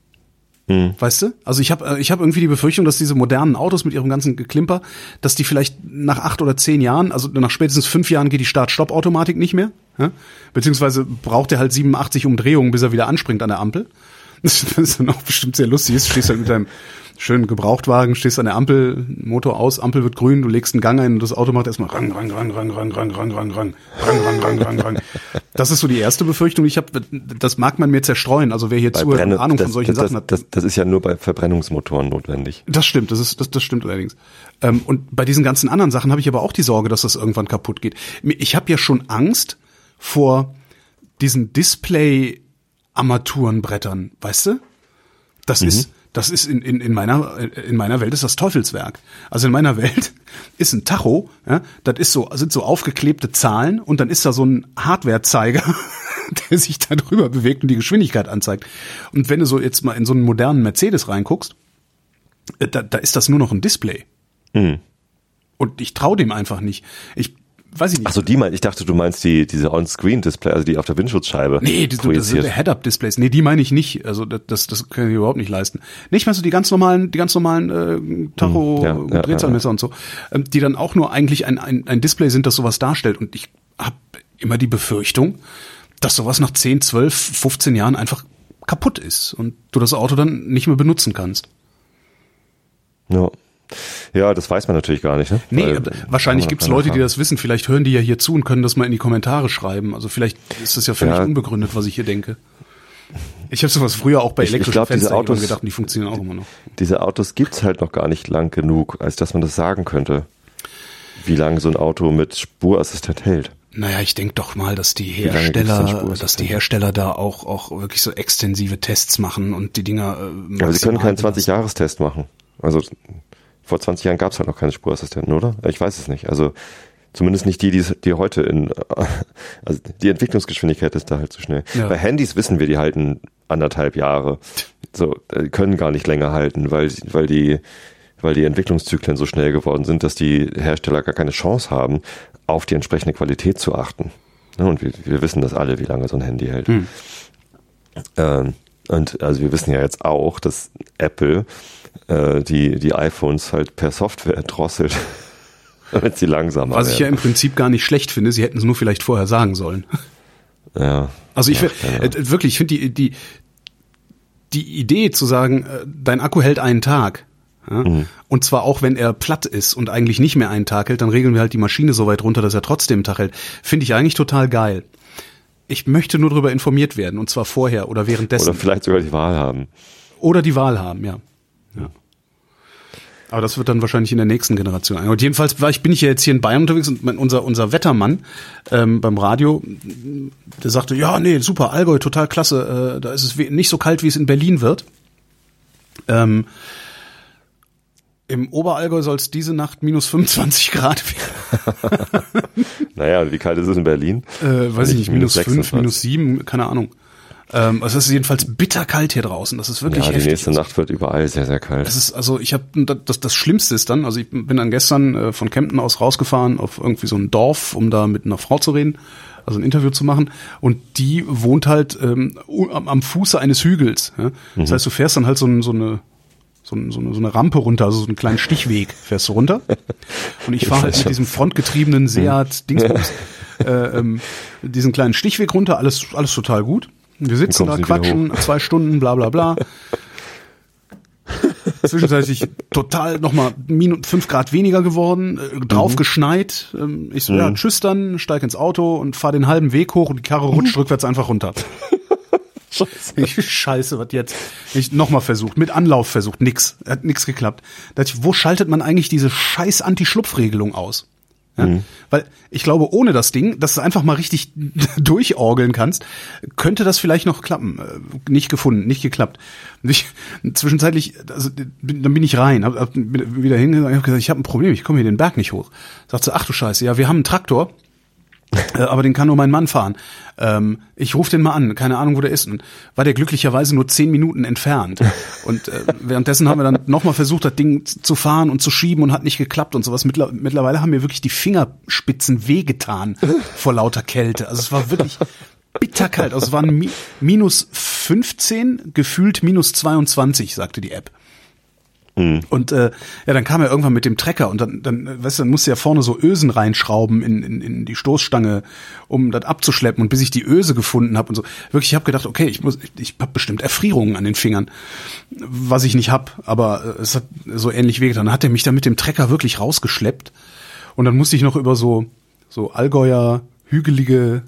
Weißt du? Also ich habe ich hab irgendwie die Befürchtung, dass diese modernen Autos mit ihrem ganzen Geklimper, dass die vielleicht nach acht oder zehn Jahren, also nach spätestens fünf Jahren geht die Start-Stopp-Automatik nicht mehr. Ja? Beziehungsweise braucht er halt 87 Umdrehungen, bis er wieder anspringt an der Ampel. Das ist dann auch bestimmt sehr lustig. ist. Stehst halt mit deinem schönen Gebrauchtwagen, stehst an der Ampel, Motor aus, Ampel wird grün, du legst einen Gang ein und das Auto macht erstmal rang, rang, rang, rang, rang, rang, rang, rang, rang, rang, rang, rang, rang, rang. Das ist so die erste Befürchtung. Ich habe, das mag man mir zerstreuen. Also wer hier zuhört Brenne- Ahnung das, von solchen das, Sachen hat, das, das ist ja nur bei Verbrennungsmotoren notwendig. das stimmt, das ist das, das stimmt allerdings. Ähm, und bei diesen ganzen anderen Sachen habe ich aber auch die Sorge, dass das irgendwann kaputt geht. Ich habe ja schon Angst vor diesen Display-Armaturenbrettern, weißt du? Das ist das ist in, in, in meiner in meiner Welt ist das Teufelswerk. Also in meiner Welt ist ein Tacho, ja, das ist so sind so aufgeklebte Zahlen und dann ist da so ein Hardwarezeiger, der sich da drüber bewegt und die Geschwindigkeit anzeigt. Und wenn du so jetzt mal in so einen modernen Mercedes reinguckst, äh, da, da ist das nur noch ein Display. Mhm. Und ich traue dem einfach nicht. Ich weiß ich nicht. Ach so, die mein, ich dachte, du meinst die, diese On-Screen-Display, also die auf der Windschutzscheibe Nee, die, das sind. Head-Up-Displays. Nee, die meine ich nicht. Also das, das, kann ich überhaupt nicht leisten. Nicht mal so die ganz normalen, die ganz normalen äh, Tacho, Hm, ja, ja, Drehzahlmesser und so, ähm, die dann auch nur eigentlich ein, ein, ein Display sind, das sowas darstellt. Und ich habe immer die Befürchtung, dass sowas nach 10, 12, 15 Jahren einfach kaputt ist und du das Auto dann nicht mehr benutzen kannst. Ja. Ja, das weiß man natürlich gar nicht. Ne? Nee, Weil- aber wahrscheinlich gibt es Leute, die das wissen. Vielleicht hören die ja hier zu und können das mal in die Kommentare schreiben. Also vielleicht ist das ja völlig Ja. unbegründet, was ich hier denke. Ich habe sowas früher auch bei Ich- ich elektrischen glaub, diese Fenstern Autos- gedacht und die funktionieren auch immer noch. Diese Autos gibt's halt noch gar nicht lang genug, als dass man das sagen könnte, wie lange so ein Auto mit Spurassistent hält. Naja, ich denke doch mal, dass die Hersteller, dass die Hersteller da auch, auch wirklich so extensive Tests machen und die Dinger. Äh, Aber sie können keinen maximal 20-Jahres-Test machen. Also vor 20 Jahren gab's halt noch keine Spurassistenten, oder? Ich weiß es nicht. Also zumindest nicht die, die, die heute in, also die Entwicklungsgeschwindigkeit ist da halt zu schnell. Ja. Bei Handys wissen wir, die halten anderthalb Jahre. So, äh, können gar nicht länger halten, weil, weil die, weil die Entwicklungszyklen so schnell geworden sind, dass die Hersteller gar keine Chance haben, auf die entsprechende Qualität zu achten. Ne, Und wir, wir wissen das alle, wie lange so ein Handy hält. Hm. Ähm, und also wir wissen ja jetzt auch, dass Apple äh, die, die iPhones halt per Software drosselt, damit sie langsamer Was ich ja werden. im Prinzip gar nicht schlecht finde. Sie hätten es nur vielleicht vorher sagen sollen. Ja, Also ich Ja, find- äh, wirklich, ich finde die, die, die Idee zu sagen, äh, dein Akku hält einen Tag. Ja? Mhm. Und zwar auch, wenn er platt ist und eigentlich nicht mehr einen Tag hält, dann regeln wir halt die Maschine so weit runter, dass er trotzdem einen Tag hält. Finde ich eigentlich total geil. Ich möchte nur darüber informiert werden, und zwar vorher oder währenddessen. oder vielleicht sogar die Wahl haben. Oder die Wahl haben, ja. Ja. Aber das wird dann wahrscheinlich in der nächsten Generation. Und jedenfalls war ich, bin ich ja jetzt hier in Bayern unterwegs und mein, unser, unser Wettermann ähm, beim Radio, der sagte, ja, nee, super, Allgäu, total klasse, äh, da ist es nicht so kalt, wie es in Berlin wird. Ähm, Im Oberallgäu soll es diese Nacht minus 25 Grad werden. Naja, wie kalt ist es in Berlin? Äh, weiß ich nicht, minus 5, 26. minus 7, keine Ahnung. Ähm, also es ist jedenfalls bitterkalt hier draußen. Das ist wirklich Ja, die heftig. nächste Nacht wird überall sehr, sehr kalt. Das ist also, ich habe das, das Schlimmste ist dann, also ich bin dann gestern äh, von Kempten aus rausgefahren auf irgendwie so ein Dorf, um da mit einer Frau zu reden, also ein Interview zu machen. Und die wohnt halt ähm, am, Fuße eines Hügels. Ja? Das heißt, du fährst dann halt so, ein, so eine so, so, eine, so eine Rampe runter, also so einen kleinen Stichweg fährst du runter. Und ich fahre halt mit diesem frontgetriebenen Seat Dingsbums äh, ähm, diesen kleinen Stichweg runter, alles alles total gut. Wir sitzen da, quatschen, zwei Stunden, bla bla bla. Zwischenzeitlich total nochmal fünf Grad weniger geworden, äh, drauf geschneit. Ähm, ich so, ja, tschüss dann, steig ins Auto und fahr den halben Weg hoch und die Karre rutscht rückwärts einfach runter. Scheiße. Ich, scheiße, was jetzt? Ich nochmal versucht, mit Anlauf versucht, nix, hat nix geklappt. Da dachte ich, wo schaltet man eigentlich diese scheiß Anti-Schlupfregelung aus? Ja? Mhm. Weil ich glaube, ohne das Ding, dass du einfach mal richtig durchorgeln kannst, könnte das vielleicht noch klappen. Äh, nicht gefunden, nicht geklappt. Ich, zwischenzeitlich, also, dann bin ich rein, hab, hab wieder hingegangen, hab gesagt, ich habe ein Problem, ich komme hier den Berg nicht hoch. Sagt sie, ach du Scheiße, ja, wir haben einen Traktor, aber den kann nur mein Mann fahren. Ähm, ich rufe den mal an, keine Ahnung, wo der ist. Und war der glücklicherweise nur zehn Minuten entfernt. Und äh, währenddessen haben wir dann nochmal versucht, das Ding zu fahren und zu schieben und hat nicht geklappt und sowas. Mittler mittlerweile haben mir wirklich die Fingerspitzen wehgetan vor lauter Kälte. Also es war wirklich bitterkalt. Also es waren mi minus 15, gefühlt minus 22, sagte die App. Mhm. Und äh, ja, dann kam er irgendwann mit dem Trecker und dann, dann weißt du, dann musste ja vorne so Ösen reinschrauben in, in, in die Stoßstange, um das abzuschleppen. Und bis ich die Öse gefunden habe und so, wirklich, ich habe gedacht, okay, ich muss, ich, ich habe bestimmt Erfrierungen an den Fingern, was ich nicht hab, aber äh, es hat so ähnlich wehgetan. Dann hat er mich da mit dem Trecker wirklich rausgeschleppt und dann musste ich noch über so so Allgäuer hügelige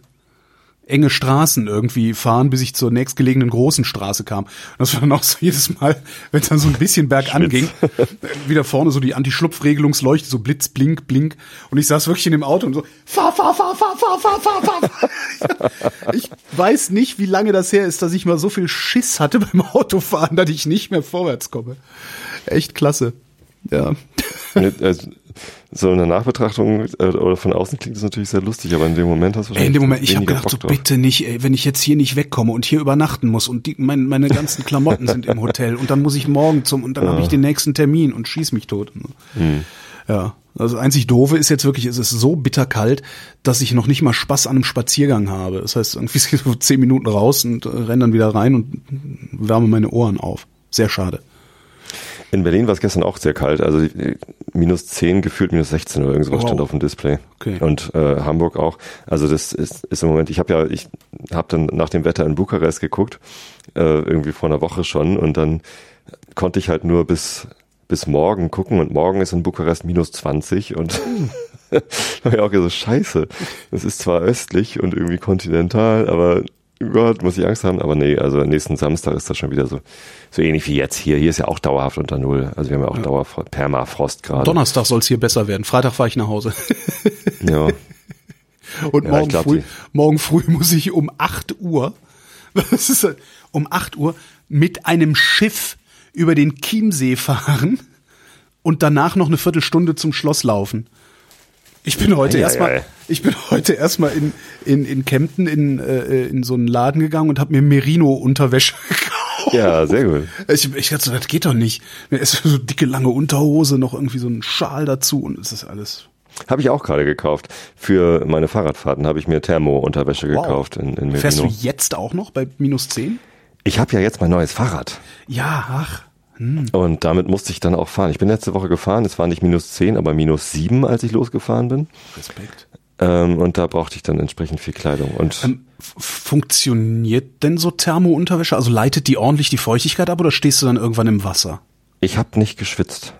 enge Straßen irgendwie fahren, bis ich zur nächstgelegenen großen Straße kam. Und das war dann auch so jedes Mal, wenn es dann so ein bisschen bergan ging, wieder vorne so die Anti-Schlupf-Regelungsleuchte, so Blitz, Blink, Blink. Und ich saß wirklich in dem Auto und so, fahr, fahr, fahr, fahr, fahr, fahr, fahr, fahr. ich weiß nicht, wie lange das her ist, dass ich mal so viel Schiss hatte beim Autofahren, dass ich nicht mehr vorwärts komme. Echt klasse. Ja. Also, so in der Nachbetrachtung äh, oder von außen klingt das natürlich sehr lustig, aber in dem Moment hast du ey, In dem Moment, ich habe gedacht, so bitte nicht, ey, wenn ich jetzt hier nicht wegkomme und hier übernachten muss und die, mein, meine ganzen Klamotten sind im Hotel und dann muss ich morgen zum und dann ja. habe ich den nächsten Termin und schieß mich tot. Hm. Ja, also einzig doofe ist jetzt wirklich, es ist so bitterkalt, dass ich noch nicht mal Spaß an einem Spaziergang habe. Das heißt, irgendwie so zehn Minuten raus und äh, renne dann wieder rein und wärme meine Ohren auf. Sehr schade. In Berlin war es gestern auch sehr kalt, also minus 10 gefühlt minus 16 oder irgendwas wow. stand auf dem Display. Okay. Und äh, Hamburg auch. Also das ist, ist im Moment, ich habe ja, ich habe dann nach dem Wetter in Bukarest geguckt, äh, irgendwie vor einer Woche schon und dann konnte ich halt nur bis bis morgen gucken und morgen ist in Bukarest minus 20 und da habe ich auch gesagt, scheiße, es ist zwar östlich und irgendwie kontinental, aber Gott, muss ich Angst haben, aber nee, also nächsten Samstag ist das schon wieder so, so ähnlich wie jetzt hier. Hier ist ja auch dauerhaft unter Null. Also wir haben ja auch ja. Dauerfrost, Permafrost gerade. Donnerstag soll es hier besser werden. Freitag fahre ich nach Hause. ja. Und ja, morgen, früh, morgen früh muss ich um 8 Uhr, was ist das? um 8 Uhr mit einem Schiff über den Chiemsee fahren und danach noch eine Viertelstunde zum Schloss laufen. Ich bin heute ja, erstmal, ja, ich bin heute erstmal in, in, in Kempten in, äh, in so einen Laden gegangen und habe mir Merino-Unterwäsche gekauft. Ja, sehr gut. Ich, ich dachte so, das geht doch nicht. Mir ist so dicke, lange Unterhose, noch irgendwie so ein Schal dazu und es ist alles. Habe ich auch gerade gekauft. Für meine Fahrradfahrten habe ich mir Thermo-Unterwäsche wow. gekauft in, in Merino. Fährst du jetzt auch noch bei minus 10? Ich habe ja jetzt mein neues Fahrrad. Ja, ach. Hm. Und damit musste ich dann auch fahren. Ich bin letzte Woche gefahren, es war nicht minus 10, aber minus 7, als ich losgefahren bin. Respekt. Ähm, und da brauchte ich dann entsprechend viel Kleidung. Und ähm, funktioniert denn so Thermo-Unterwäsche? Also leitet die ordentlich die Feuchtigkeit ab oder stehst du dann irgendwann im Wasser? Ich habe nicht geschwitzt.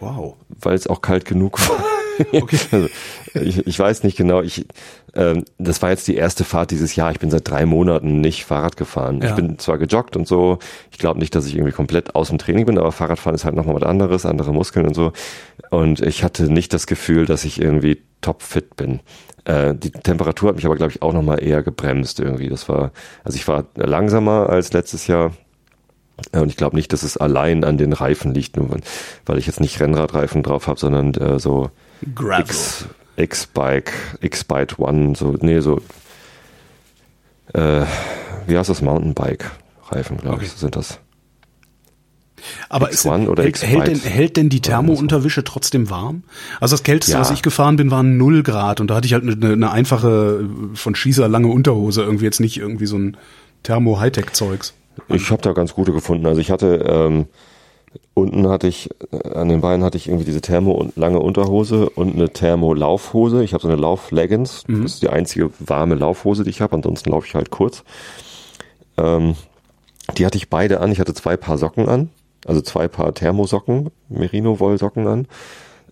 Wow. Weil es auch kalt genug war. Okay. Also, ich, ich weiß nicht genau. Ich, ähm, das war jetzt die erste Fahrt dieses Jahr. Ich bin seit drei Monaten nicht Fahrrad gefahren. Ja. Ich bin zwar gejoggt und so. Ich glaube nicht, dass ich irgendwie komplett aus dem Training bin, aber Fahrradfahren ist halt nochmal was anderes, andere Muskeln und so. Und ich hatte nicht das Gefühl, dass ich irgendwie topfit bin. Äh, die Temperatur hat mich aber, glaube ich, auch nochmal eher gebremst irgendwie. Das war, also ich war langsamer als letztes Jahr. Und ich glaube nicht, dass es allein an den Reifen liegt, nur weil ich jetzt nicht Rennradreifen drauf habe, sondern äh, so Gravel. X-Bike, X-Bike One, so, nee, so, äh, wie heißt das? Mountainbike-Reifen, glaube okay. ich, sind das. Aber X1 oder hält, hält, denn, hält denn die Thermounterwische trotzdem warm? Also das Kälteste, ja. was ich gefahren bin, waren 0 Grad und da hatte ich halt eine, eine einfache von Schießer lange Unterhose, irgendwie jetzt nicht irgendwie so ein Thermo-Hightech-Zeugs. Ich habe da ganz gute gefunden. Also ich hatte ähm, Unten hatte ich, äh, an den Beinen hatte ich irgendwie diese Thermo- und lange Unterhose und eine Thermo-Laufhose. Ich habe so eine Lauf-Leggings. Mhm. Das ist die einzige warme Laufhose, die ich habe. Ansonsten laufe ich halt kurz. Ähm, die hatte ich beide an. Ich hatte zwei Paar Socken an. Also zwei Paar Thermosocken, Merino-Wollsocken an.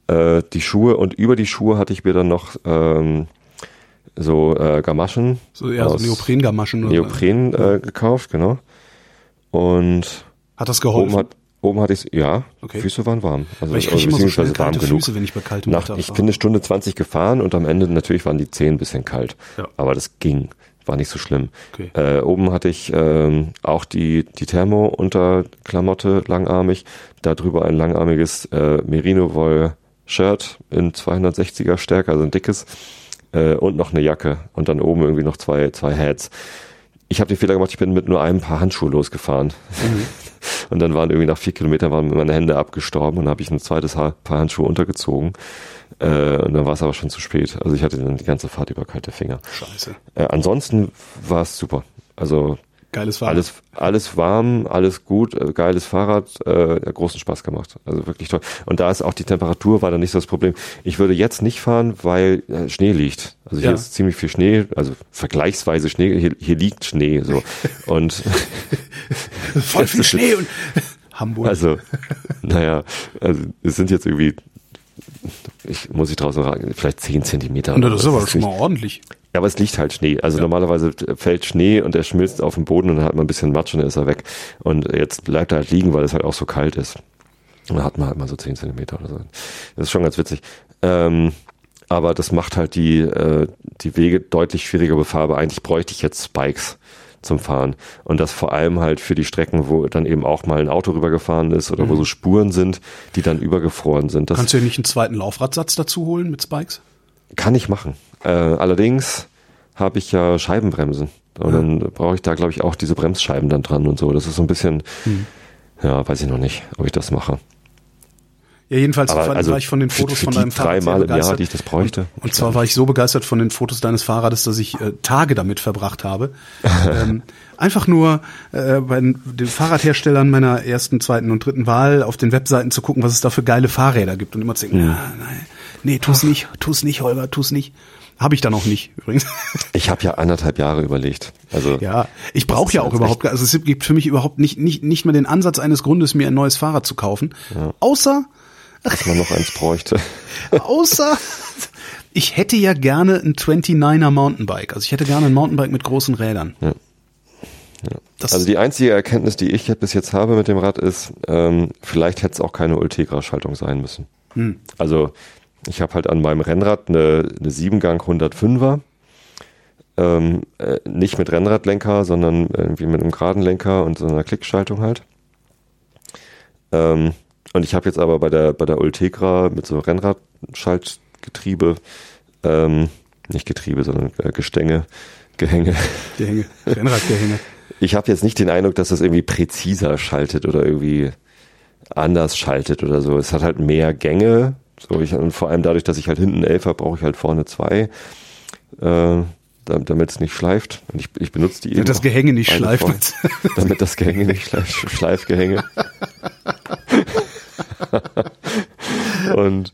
Äh, die Schuhe und über die Schuhe hatte ich mir dann noch ähm, so äh, Gamaschen. So, ja, so Neopren-Gamaschen. oder so. Neopren äh, gekauft, genau. Und Hat das oben geholfen? hat oben hatte ich ja, Okay. Füße waren warm. Also, ich also so beziehungsweise kalte warm genug. Füße, wenn ich bei kaltem Nach, ich bin eine Stunde 20 gefahren und am Ende natürlich waren die Zehen ein bisschen kalt. Ja. Aber das ging. War nicht so schlimm. Okay. Äh, oben hatte ich ähm, auch die, die Thermo-Unterklamotte langarmig. Darüber ein langarmiges äh, Merino-Woll-Shirt in 260er Stärke, also ein dickes. Äh, und noch eine Jacke. Und dann oben irgendwie noch zwei, zwei Hats. Ich habe den Fehler gemacht, ich bin mit nur einem Paar Handschuhe losgefahren. Und dann waren irgendwie nach vier Kilometern waren meine Hände abgestorben und habe ich ein zweites Haar, Paar Handschuhe untergezogen. Äh, und dann war es aber schon zu spät. Also ich hatte dann die ganze Fahrt über kalte Finger. Scheiße. Äh, ansonsten war es super. Also Geiles Fahrrad. alles, alles warm, alles gut, äh, geiles Fahrrad, äh, großen Spaß gemacht. Also wirklich toll. Und da ist auch die Temperatur war dann nicht so das Problem. Ich würde jetzt nicht fahren, weil äh, Schnee liegt. Also hier Ja. ist ziemlich viel Schnee, also vergleichsweise Schnee. Hier, hier liegt Schnee so. Und Voll viel Schnee und Hamburg. also, naja, also es sind jetzt irgendwie, ich muss ich draußen raten, vielleicht 10 Zentimeter. und das ist aber schon mal ordentlich. Ja, aber es liegt halt Schnee. Also normalerweise fällt Schnee und der schmilzt auf dem Boden und dann hat man ein bisschen Matsch und dann ist er weg. Und jetzt bleibt er halt liegen, weil es halt auch so kalt ist. Und dann hat man halt mal so 10 Zentimeter oder so. Das ist schon ganz witzig. Ähm, aber das macht halt die, äh, die Wege deutlich schwieriger befahrbar. Eigentlich bräuchte ich jetzt Spikes zum Fahren. Und das vor allem halt für die Strecken, wo dann eben auch mal ein Auto rübergefahren ist oder wo so Spuren sind, die dann übergefroren sind. Das Kannst du ja nicht einen zweiten Laufradsatz dazu holen mit Spikes? kann ich machen. Äh, allerdings habe ich ja Scheibenbremsen. Und dann brauche ich da, glaube ich, auch diese Bremsscheiben dann dran und so. Das ist so ein bisschen, ja, weiß ich noch nicht, ob ich das mache. Ja, jedenfalls Aber war, also war ich von den Fotos von deinem Fahrrad sehr dreimal im Jahr, begeistert. die ich das bräuchte. Und zwar war ich so begeistert von den Fotos deines Fahrrades, dass ich äh, Tage damit verbracht habe. ähm, einfach nur äh, bei den Fahrradherstellern meiner ersten, zweiten und dritten Wahl auf den Webseiten zu gucken, was es da für geile Fahrräder gibt und immer zu denken, ah, nein, nee, tu's nicht, tu's nicht, Holger, tu's nicht. Habe ich da noch nicht übrigens. Ich habe ja anderthalb Jahre überlegt. Also ja, ich brauche ja ja auch überhaupt, also es gibt für mich überhaupt nicht nicht nicht mal den Ansatz eines Grundes, mir ein neues Fahrrad zu kaufen, außer dass man noch eins bräuchte. Außer ich hätte ja gerne ein 29er Mountainbike. Also ich hätte gerne ein Mountainbike mit großen Rädern. Das, Also die einzige Erkenntnis, die ich bis jetzt habe mit dem Rad ist, ähm, vielleicht hätte es auch keine Ultegra-Schaltung sein müssen. Hm. Also ich habe halt an meinem Rennrad eine, eine 7-Gang 105er. Ähm, äh, nicht mit Rennradlenker, sondern irgendwie mit einem geraden Lenker und so einer Klickschaltung halt. Ähm, und ich habe jetzt aber bei der bei der Ultegra mit so Rennradschaltgetriebe, ähm, nicht Getriebe, sondern äh, Gestänge, Gehänge. Gehänge, Rennradgehänge. Ich habe jetzt nicht den Eindruck, dass das irgendwie präziser schaltet oder irgendwie anders schaltet oder so. Es hat halt mehr Gänge. So, ich, und vor allem dadurch, dass ich halt hinten elf habe, brauche ich halt vorne zwei, äh, damit es nicht schleift. Und ich, ich benutze die eben. Damit das Gehänge nicht schleift. vorne. damit das Gehänge nicht schleift. Schleifgehänge. und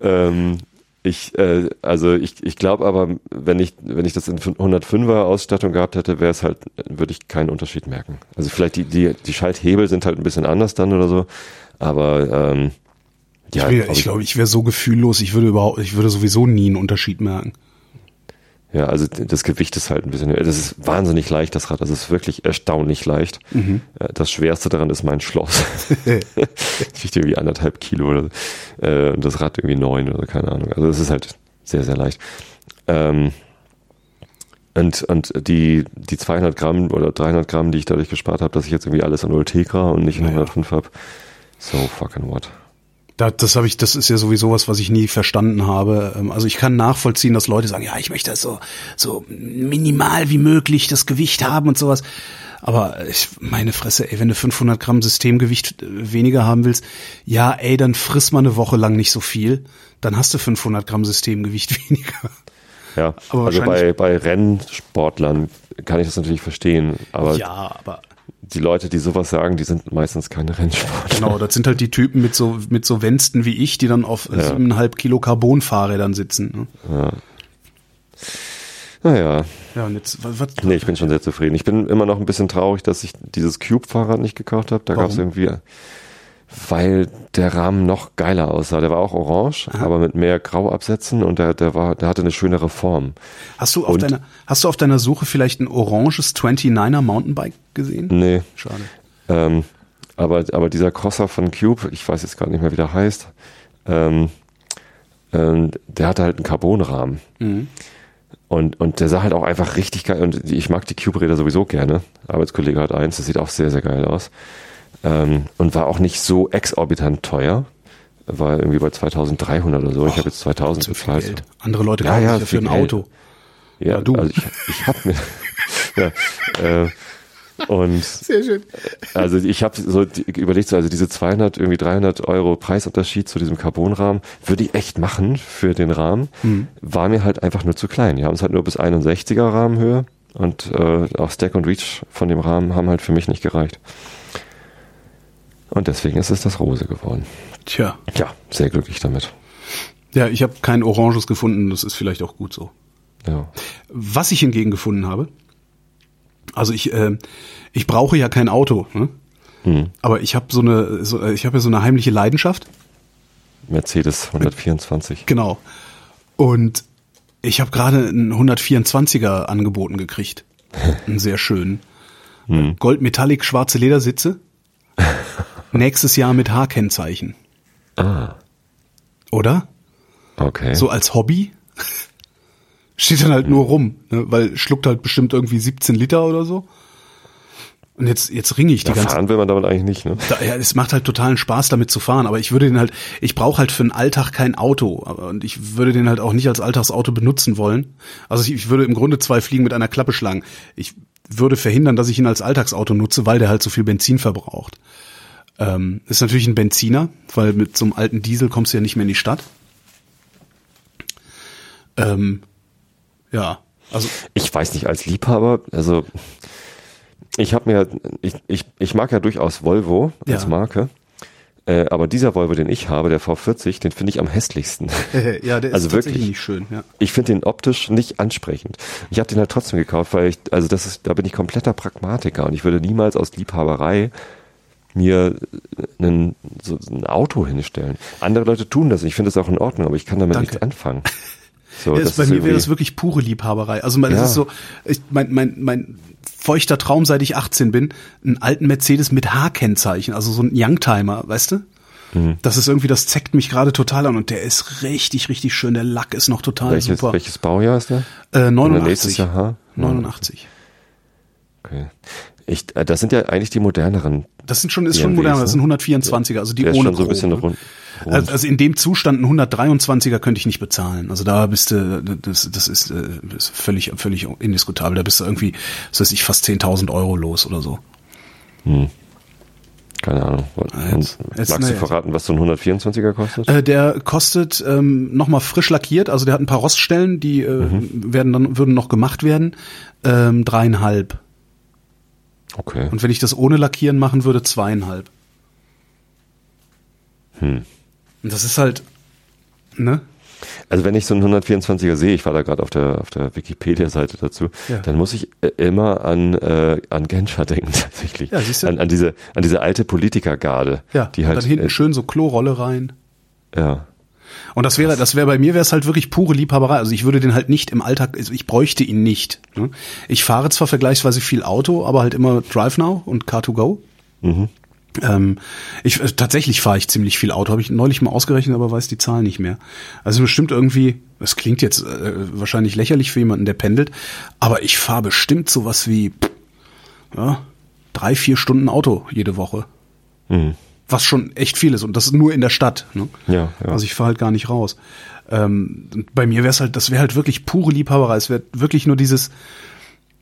ähm, ich, äh, also ich, ich glaube aber, wenn ich, wenn ich das in 105er Ausstattung gehabt hätte, wäre es halt, würde ich keinen Unterschied merken. Also vielleicht die, die, die Schalthebel sind halt ein bisschen anders dann oder so, aber ähm, ja, ich, wär, glaub ich glaube, ich wäre so gefühllos, ich würde überhaupt, ich würde sowieso nie einen Unterschied merken. Ja, also das Gewicht ist halt ein bisschen, das ist wahnsinnig leicht, das Rad. Das ist wirklich erstaunlich leicht. Mhm. Äh, Das Schwerste daran ist mein Schloss. das wiegt irgendwie anderthalb Kilo oder äh, und das Rad irgendwie neun oder keine Ahnung. Also es ist halt sehr, sehr leicht. Ähm, und, und die, die 200 Gramm oder 300 Gramm, die ich dadurch gespart habe, dass ich jetzt irgendwie alles in Ultegra und nicht in Naja. 105 habe, so fucking what. Da, das habe ich, das ist ja sowieso was, was ich nie verstanden habe. Ähm, Also ich kann nachvollziehen, dass Leute sagen, ja, ich möchte das so, so minimal wie möglich das Gewicht haben und sowas. Aber ich, meine Fresse, ey, wenn du 500 Gramm Systemgewicht äh, weniger haben willst, ja, ey, dann friss mal eine Woche lang nicht so viel, dann hast du 500 Gramm Systemgewicht weniger. Ja, Aber also bei, bei Rennsportlern kann ich das natürlich verstehen, aber Ja, aber die Leute, die sowas sagen, die sind meistens keine Rennsportler. genau, das sind halt die Typen mit so mit so Wensten wie ich, die dann auf siebeneinhalb Kilo Carbon-Fahrrädern sitzen. Ne? Naja, Ja, und jetzt was, was nee, ich bin schon sehr zufrieden. Ich bin immer noch ein bisschen traurig, dass ich dieses Cube-Fahrrad nicht gekauft habe. Da gab es irgendwie weil der Rahmen noch geiler aussah. Der war auch orange, Aha. aber mit mehr Grauabsätzen und der, der war, der hatte eine schönere Form. Hast du auf Und- deiner, hast du auf deiner Suche vielleicht ein oranges 29er Mountainbike gesehen? Nee, Schade. ähm, aber, aber dieser Crosser von Cube, ich weiß jetzt gar nicht mehr, wie der heißt, ähm, ähm, der hatte halt einen Carbonrahmen. Mhm. Und, und der sah halt auch einfach richtig geil. Und ich mag die Cube-Räder sowieso gerne. Arbeitskollege hat eins, das sieht auch sehr, sehr geil aus. Ähm, und war auch nicht so exorbitant teuer. War irgendwie bei 2300 oder so. ich habe jetzt 2000 Zu viel bezahlt. Geld. Andere Leute Ja, kaufen ja, sich ja für ein Geld. Auto. Ja, Ja, du. Also ich, ich habe mir. ja, äh, und Sehr schön. also ich habe so überlegt, so, also diese 200, irgendwie 300 Euro Preisunterschied zu diesem Carbonrahmen würde ich echt machen für den Rahmen. War mir halt einfach nur zu klein. Die haben es halt nur bis 61er Rahmenhöhe und äh, auch Stack und Reach von dem Rahmen haben halt für mich nicht gereicht. Und deswegen ist es das Rose geworden. Tja. Ja, sehr glücklich damit. Ja, ich habe kein Oranges gefunden, das ist vielleicht auch gut so. Ja. Was ich hingegen gefunden habe, also ich, äh, ich brauche ja kein Auto, ne? Hm. aber ich habe so eine, so, äh, ich habe ja so eine heimliche Leidenschaft, Mercedes 124. genau. Und ich habe gerade einen 124er angeboten gekriegt, einen sehr schönen, Hm. Gold Metallic schwarze Ledersitze, nächstes Jahr mit H-Kennzeichen, Ah, oder? okay. So als Hobby. Steht dann halt nur rum, ne? weil schluckt halt bestimmt irgendwie 17 Liter oder so. Und jetzt, jetzt ringe ich die da ganze fahren will man damit eigentlich nicht, ne? da, ja, es macht halt totalen Spaß damit zu fahren, aber ich würde den halt, ich brauche halt für den Alltag kein Auto aber, und ich würde den halt auch nicht als Alltagsauto benutzen wollen. Also ich, ich würde im Grunde zwei Fliegen mit einer Klappe schlagen. Ich würde verhindern, dass ich ihn als Alltagsauto nutze, weil der halt so viel Benzin verbraucht. Ähm, ist natürlich ein Benziner, weil mit so einem alten Diesel kommst du ja nicht mehr in die Stadt. Ähm, ja, also Ich weiß nicht, als Liebhaber, also ich habe mir, ich, ich, ich mag ja durchaus Volvo als Ja. Marke, äh, aber dieser Volvo, den ich habe, der V40, den finde ich am hässlichsten. ja, der ist Also wirklich. nicht schön. Ja. Ich finde den optisch nicht ansprechend. Ich habe den halt trotzdem gekauft, weil ich, also das ist, da bin ich kompletter Pragmatiker und ich würde niemals aus Liebhaberei mir einen, so ein Auto hinstellen. Andere Leute tun das. Ich finde das auch in Ordnung, aber ich kann damit Danke. nichts anfangen. So, Ja, das ist, bei mir wäre das wirklich pure Liebhaberei. Also man, Ja. das ist so, ich, mein, mein, mein feuchter Traum, seit ich 18 bin, einen alten Mercedes mit H-Kennzeichen, also so ein Youngtimer, weißt du? Mhm. Das ist irgendwie, das zeckt mich gerade total an und der ist richtig, richtig schön. Der Lack ist noch total welches, super. welches Baujahr ist der? Äh, Oder 89. nächstes Jahr, ha? 89. Okay. Ich, äh, das sind ja eigentlich die moderneren. Das sind schon, ist schon moderner, das sind ne? 124er, also die ohne schon so ein bisschen ne? rund. rund. Also also in dem Zustand ein 123er könnte ich nicht bezahlen. Also da bist du, das, das ist, äh, das ist völlig, völlig indiskutabel. Da bist du irgendwie, was weiß ich, fast 10.000 Euro los oder so. Keine Ahnung. Jetzt- jetzt- magst du verraten, was so ein 124er kostet? Äh, der kostet ähm, nochmal frisch lackiert, also der hat ein paar Roststellen, die äh, Mhm. werden dann würden noch gemacht werden. Ähm, dreieinhalb. Okay. Und wenn ich das ohne Lackieren machen würde, zweieinhalb. Hm. Und das ist halt, ne? Also wenn ich so einen 124er sehe, ich war da gerade auf der auf der Wikipedia-Seite dazu, Ja. dann muss ich äh, immer an äh, an Genscher denken tatsächlich. Ja, siehst du? an, an diese an diese alte Politikergarde, Ja, die halt dann hinten äh, schön so Klorolle rein. ja Und das wäre, das wäre bei mir wäre es halt wirklich pure Liebhaberei. Also ich würde den halt nicht im Alltag, also ich bräuchte ihn nicht. Ne? Ich fahre zwar vergleichsweise viel Auto, aber halt immer Drive Now und Car2Go. Mhm. Ähm, ich äh, tatsächlich fahre ich ziemlich viel Auto, habe ich neulich mal ausgerechnet, aber weiß die Zahl nicht mehr. Also bestimmt irgendwie, es klingt jetzt äh, wahrscheinlich lächerlich für jemanden, der pendelt, aber ich fahre bestimmt sowas wie pff, ja, drei, vier Stunden Auto jede Woche. Mhm. Was schon echt viel ist und das ist nur in der Stadt. Ne? Ja, ja. Also ich fahre halt gar nicht raus. Ähm, bei mir wäre es halt, das wäre halt wirklich pure Liebhaberei. Es wäre wirklich nur dieses,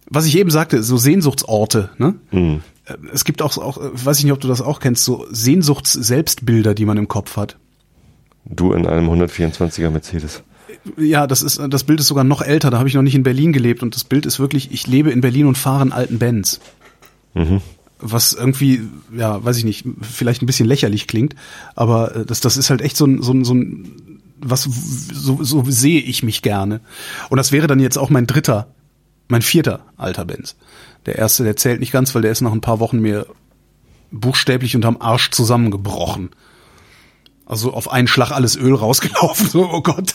was ich eben sagte, so Sehnsuchtsorte. Ne? Mhm. Äh, Es gibt auch, auch, äh, weiß ich nicht, ob du das auch kennst, so Sehnsuchts-Selbstbilder, die man im Kopf hat. Du in einem 124er Mercedes. Ja, das ist, das Bild ist sogar noch älter. Da habe ich noch nicht in Berlin gelebt und das Bild ist wirklich, ich lebe in Berlin und fahre einen alten Benz. Was irgendwie, ja, weiß ich nicht, vielleicht ein bisschen lächerlich klingt, aber äh, das, das ist halt echt so ein, so ein, so ein was, so, so sehe ich mich gerne. Und das wäre dann jetzt auch mein dritter, mein vierter alter Benz. Der erste, der zählt nicht ganz, weil der ist nach ein paar Wochen mir buchstäblich unterm Arsch zusammengebrochen. Also auf einen Schlag alles Öl rausgelaufen. So, oh Gott.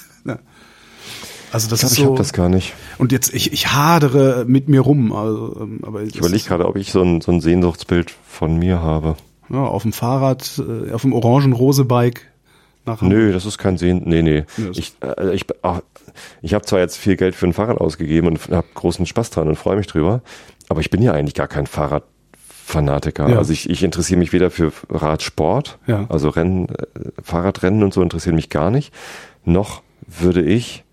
Also das Ich glaube, ist ich so. habe das gar nicht. und jetzt ich, ich hadere mit mir rum. Also, aber Ich überlege gerade, ob ich so ein, so ein Sehnsuchtsbild von mir habe. ja, auf dem Fahrrad, äh, auf dem orangen-rose-Bike nach Hamburg. Nö, das ist kein Sehen. Nee, nee. Ja, Ich, äh, ich, ach, ich habe zwar jetzt viel Geld für ein Fahrrad ausgegeben und habe großen Spaß dran und freue mich drüber, aber ich bin ja eigentlich gar kein Fahrradfanatiker. Ja. Also ich, ich interessiere mich weder für Radsport, Ja. also Rennen, äh, Fahrradrennen und so interessieren mich gar nicht, noch würde ich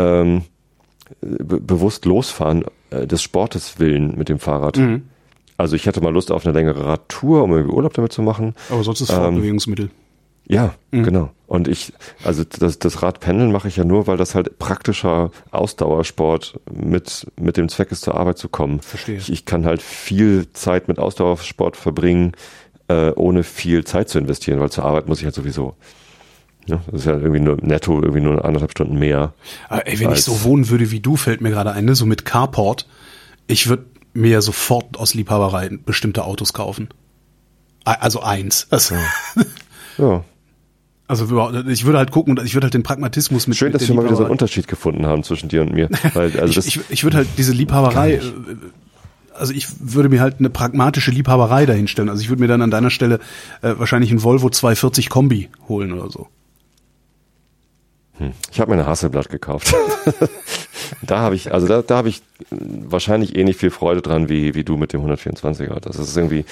ähm, be bewusst losfahren äh, des Sportes willen mit dem Fahrrad. Mhm. Also ich hätte mal Lust auf eine längere Radtour, um irgendwie Urlaub damit zu machen. Aber sonst ist Ähm, Fortbewegungsmittel. Ja, Mhm. genau. Und ich, also das, das Radpendeln mache ich ja nur, weil das halt praktischer Ausdauersport mit, mit dem Zweck ist, zur Arbeit zu kommen. Verstehe. Ich, ich kann halt viel Zeit mit Ausdauersport verbringen, äh, ohne viel Zeit zu investieren, weil zur Arbeit muss ich halt sowieso. Ja, das ist ja irgendwie nur netto, irgendwie nur anderthalb Stunden mehr. Aber ey, wenn ich so wohnen würde wie du, fällt mir gerade ein, ne? so mit Carport, ich würde mir sofort aus Liebhaberei bestimmte Autos kaufen. Also eins. Also, Ja. also überhaupt- ich würde halt gucken und ich würde halt den Pragmatismus mit Schön, mit dass wir mal wieder so einen Unterschied gefunden haben zwischen dir und mir. Weil, also ich, ich, ich würde halt diese Liebhaberei, äh, also ich würde mir halt eine pragmatische Liebhaberei dahinstellen. Also ich würde mir dann an deiner Stelle äh, wahrscheinlich einen Volvo 240 Kombi holen oder so. Ich habe mir eine Hasselblatt gekauft. da habe ich, also da, da habe ich wahrscheinlich ähnlich viel Freude dran wie, wie du mit dem 124er. Das ist irgendwie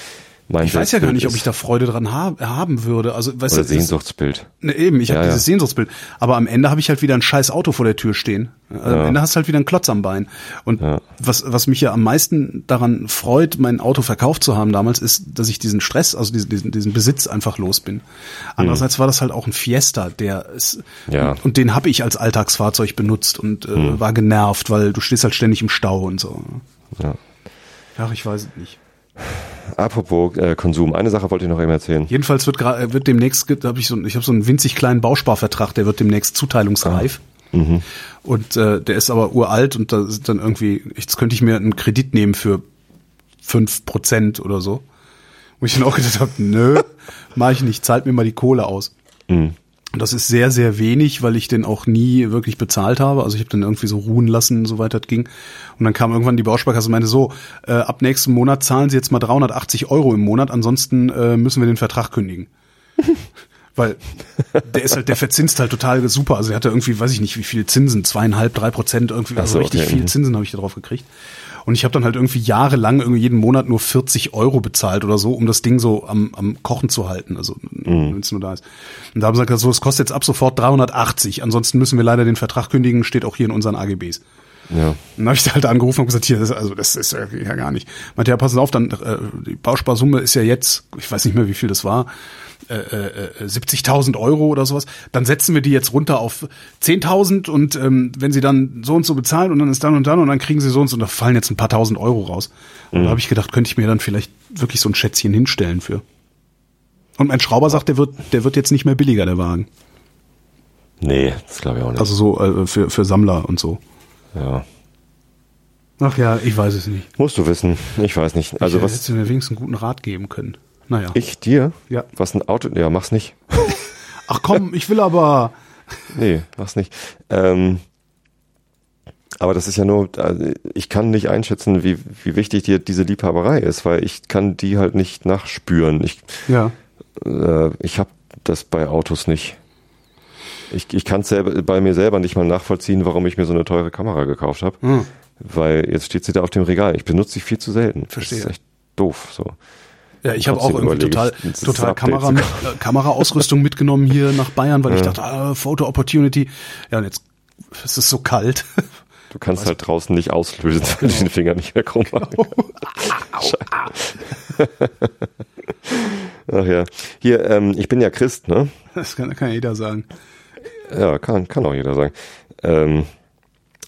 mein Ich weiß ja gar nicht, ob ich da Freude dran ha haben würde. Also, weißt Oder du, Sehnsuchtsbild. Ne, eben, ich Ja, habe ja. dieses Sehnsuchtsbild. Aber am Ende habe ich halt wieder ein scheiß Auto vor der Tür stehen. Also Am Ja. Ende hast du halt wieder einen Klotz am Bein. Und was, was mich ja am meisten daran freut, mein Auto verkauft zu haben damals, ist, dass ich diesen Stress, also diesen, diesen, diesen Besitz einfach los bin. Andererseits war das halt auch ein Fiesta, der ist, Hm. Ja. und, und den habe ich als Alltagsfahrzeug benutzt und äh, Hm. war genervt, weil du stehst halt ständig im Stau und so. Ja. Ja, ich weiß es nicht. Apropos äh, Konsum, eine Sache wollte ich noch eben erzählen. Jedenfalls wird gerade wird demnächst gibt- hab ich so ich habe so einen winzig kleinen Bausparvertrag, der wird demnächst zuteilungsreif. Und äh, der ist aber uralt und da sind dann irgendwie jetzt könnte ich mir einen Kredit nehmen für fünf Prozent oder so. Wo ich dann auch gedacht habe, nö, mache ich nicht, zahlt mir mal die Kohle aus. Mhm. Das ist sehr, sehr wenig, weil ich den auch nie wirklich bezahlt habe. Also ich habe den irgendwie so ruhen lassen, soweit das ging. Und dann kam irgendwann die Bausparkasse und meinte so, äh, ab nächsten Monat zahlen Sie jetzt mal 380 Euro im Monat, ansonsten äh, müssen wir den Vertrag kündigen. Weil der ist halt, der verzinst halt total super. Also er hatte irgendwie, weiß ich nicht, wie viel Zinsen, zweieinhalb, drei Prozent, irgendwie, also so, richtig okay, viel mhm. Zinsen habe ich da drauf gekriegt. Und ich habe dann halt irgendwie jahrelang irgendwie jeden Monat nur 40 Euro bezahlt oder so, um das Ding so am, am Kochen zu halten, also Mhm. wenn es nur da ist. Und da haben sie gesagt, so, es kostet jetzt ab sofort 380, ansonsten müssen wir leider den Vertrag kündigen, steht auch hier in unseren AGBs. Ja. Dann habe ich da halt angerufen und gesagt, hier, das, also das ist ja, ja gar nicht. Meinte, ja, passen auf, dann äh, die Bausparsumme ist ja jetzt, ich weiß nicht mehr, wie viel das war, äh, äh, äh, 70.000 Euro oder sowas. Dann setzen wir die jetzt runter auf 10.000 und ähm, wenn Sie dann so und so bezahlen und dann ist dann und dann und dann kriegen Sie so und so und da fallen jetzt ein paar tausend Euro raus. Und da habe ich gedacht, könnte ich mir dann vielleicht wirklich so ein Schätzchen hinstellen für. Und mein Schrauber sagt, der wird, der wird jetzt nicht mehr billiger, der Wagen. Nee, das glaube ich auch nicht. Also so äh, für, für Sammler und so. ja. Ach ja, ich weiß es nicht. Musst du wissen. Ich weiß nicht. Also ich, äh, was hättest du mir wenigstens einen guten Rat geben können. Naja. ich dir? Ja. Was ein Auto? Ja, mach's nicht. Ach komm, ich will aber. Nee, mach's nicht. Ähm, aber das ist ja nur, also ich kann nicht einschätzen, wie, wie wichtig dir diese Liebhaberei ist, weil ich kann die halt nicht nachspüren. Ich, Ja. äh, ich habe das bei Autos nicht. Ich, ich kann es bei mir selber nicht mal nachvollziehen, warum ich mir so eine teure Kamera gekauft habe. Hm. Weil jetzt steht sie da auf dem Regal. Ich benutze sie viel zu selten. Verstehe. Das ist echt doof. So. Ja, ich habe auch irgendwie total, total Kamera, mit, äh, Kameraausrüstung mitgenommen hier nach Bayern, weil ich dachte, ah, Photo Opportunity. Ja, und jetzt es ist so kalt. Du kannst halt draußen nicht auslösen, wenn du den Finger nicht mehr krumm machen kannst. Ach ja. Hier, ähm, ich bin ja Christ, ne? Das kann, kann jeder sagen. Ja, kann, kann auch jeder sagen. Ähm,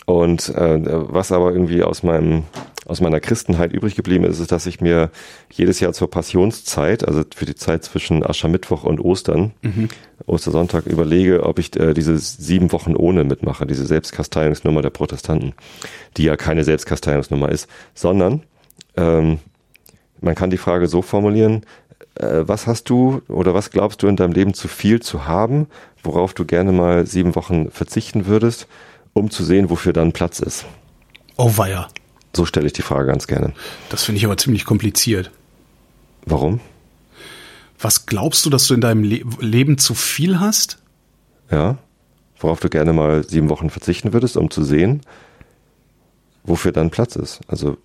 und äh, was aber irgendwie aus meinem aus meiner Christenheit übrig geblieben ist, ist, dass ich mir jedes Jahr zur Passionszeit, also für die Zeit zwischen Aschermittwoch und Ostern, Ostersonntag, überlege, ob ich äh, diese sieben Wochen ohne mitmache, diese Selbstkasteiungsnummer der Protestanten, die ja keine Selbstkasteiungsnummer ist, sondern ähm, man kann die Frage so formulieren, äh, was hast du oder was glaubst du in deinem Leben zu viel zu haben, worauf du gerne mal sieben Wochen verzichten würdest, um zu sehen, wofür dann Platz ist? Oh weia. So stelle ich die Frage ganz gerne. Das finde ich aber ziemlich kompliziert. Warum? Was glaubst du, dass du in deinem Le Leben zu viel hast? Ja. Worauf du gerne mal sieben Wochen verzichten würdest, um zu sehen, wofür dann Platz ist. Also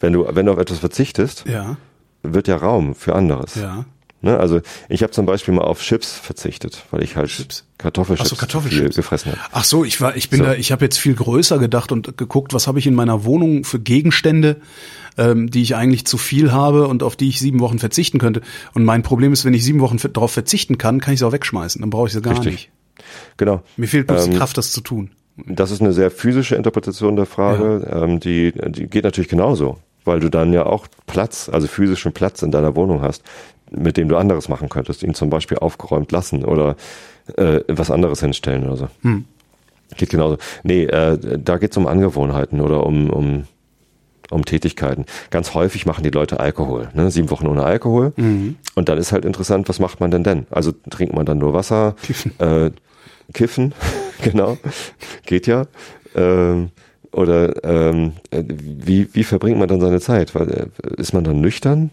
wenn du, wenn du auf etwas verzichtest, Ja. wird ja Raum für anderes. Ja. Ne? Also ich habe zum Beispiel mal auf Chips verzichtet, weil ich halt Chips? Kartoffelchips, so, Kartoffelchips. gefressen habe. Ach so, ich war, ich bin So. da, ich habe jetzt viel größer gedacht und geguckt, was habe ich in meiner Wohnung für Gegenstände, ähm, die ich eigentlich zu viel habe und auf die ich sieben Wochen verzichten könnte. Und mein Problem ist, wenn ich sieben Wochen darauf verzichten kann, kann ich sie auch wegschmeißen. Dann brauche ich sie gar Richtig. nicht. Genau. Mir fehlt bloß die Ähm, Kraft, das zu tun. Das ist eine sehr physische Interpretation der Frage. Ähm, die, die geht natürlich genauso, weil du dann ja auch Platz, also physischen Platz in deiner Wohnung hast, mit dem du anderes machen könntest, ihn zum Beispiel aufgeräumt lassen oder äh, was anderes hinstellen oder so. Geht genauso. Nee, äh, da geht's um Angewohnheiten oder um, um, um Tätigkeiten. Ganz häufig machen die Leute Alkohol, ne? sieben Wochen ohne Alkohol. Und dann ist halt interessant, was macht man denn denn? Also trinkt man dann nur Wasser? Kiffen. Äh, kiffen, genau, geht ja. Ähm, oder ähm, äh, wie, wie verbringt man dann seine Zeit? Weil, äh, ist man dann nüchtern?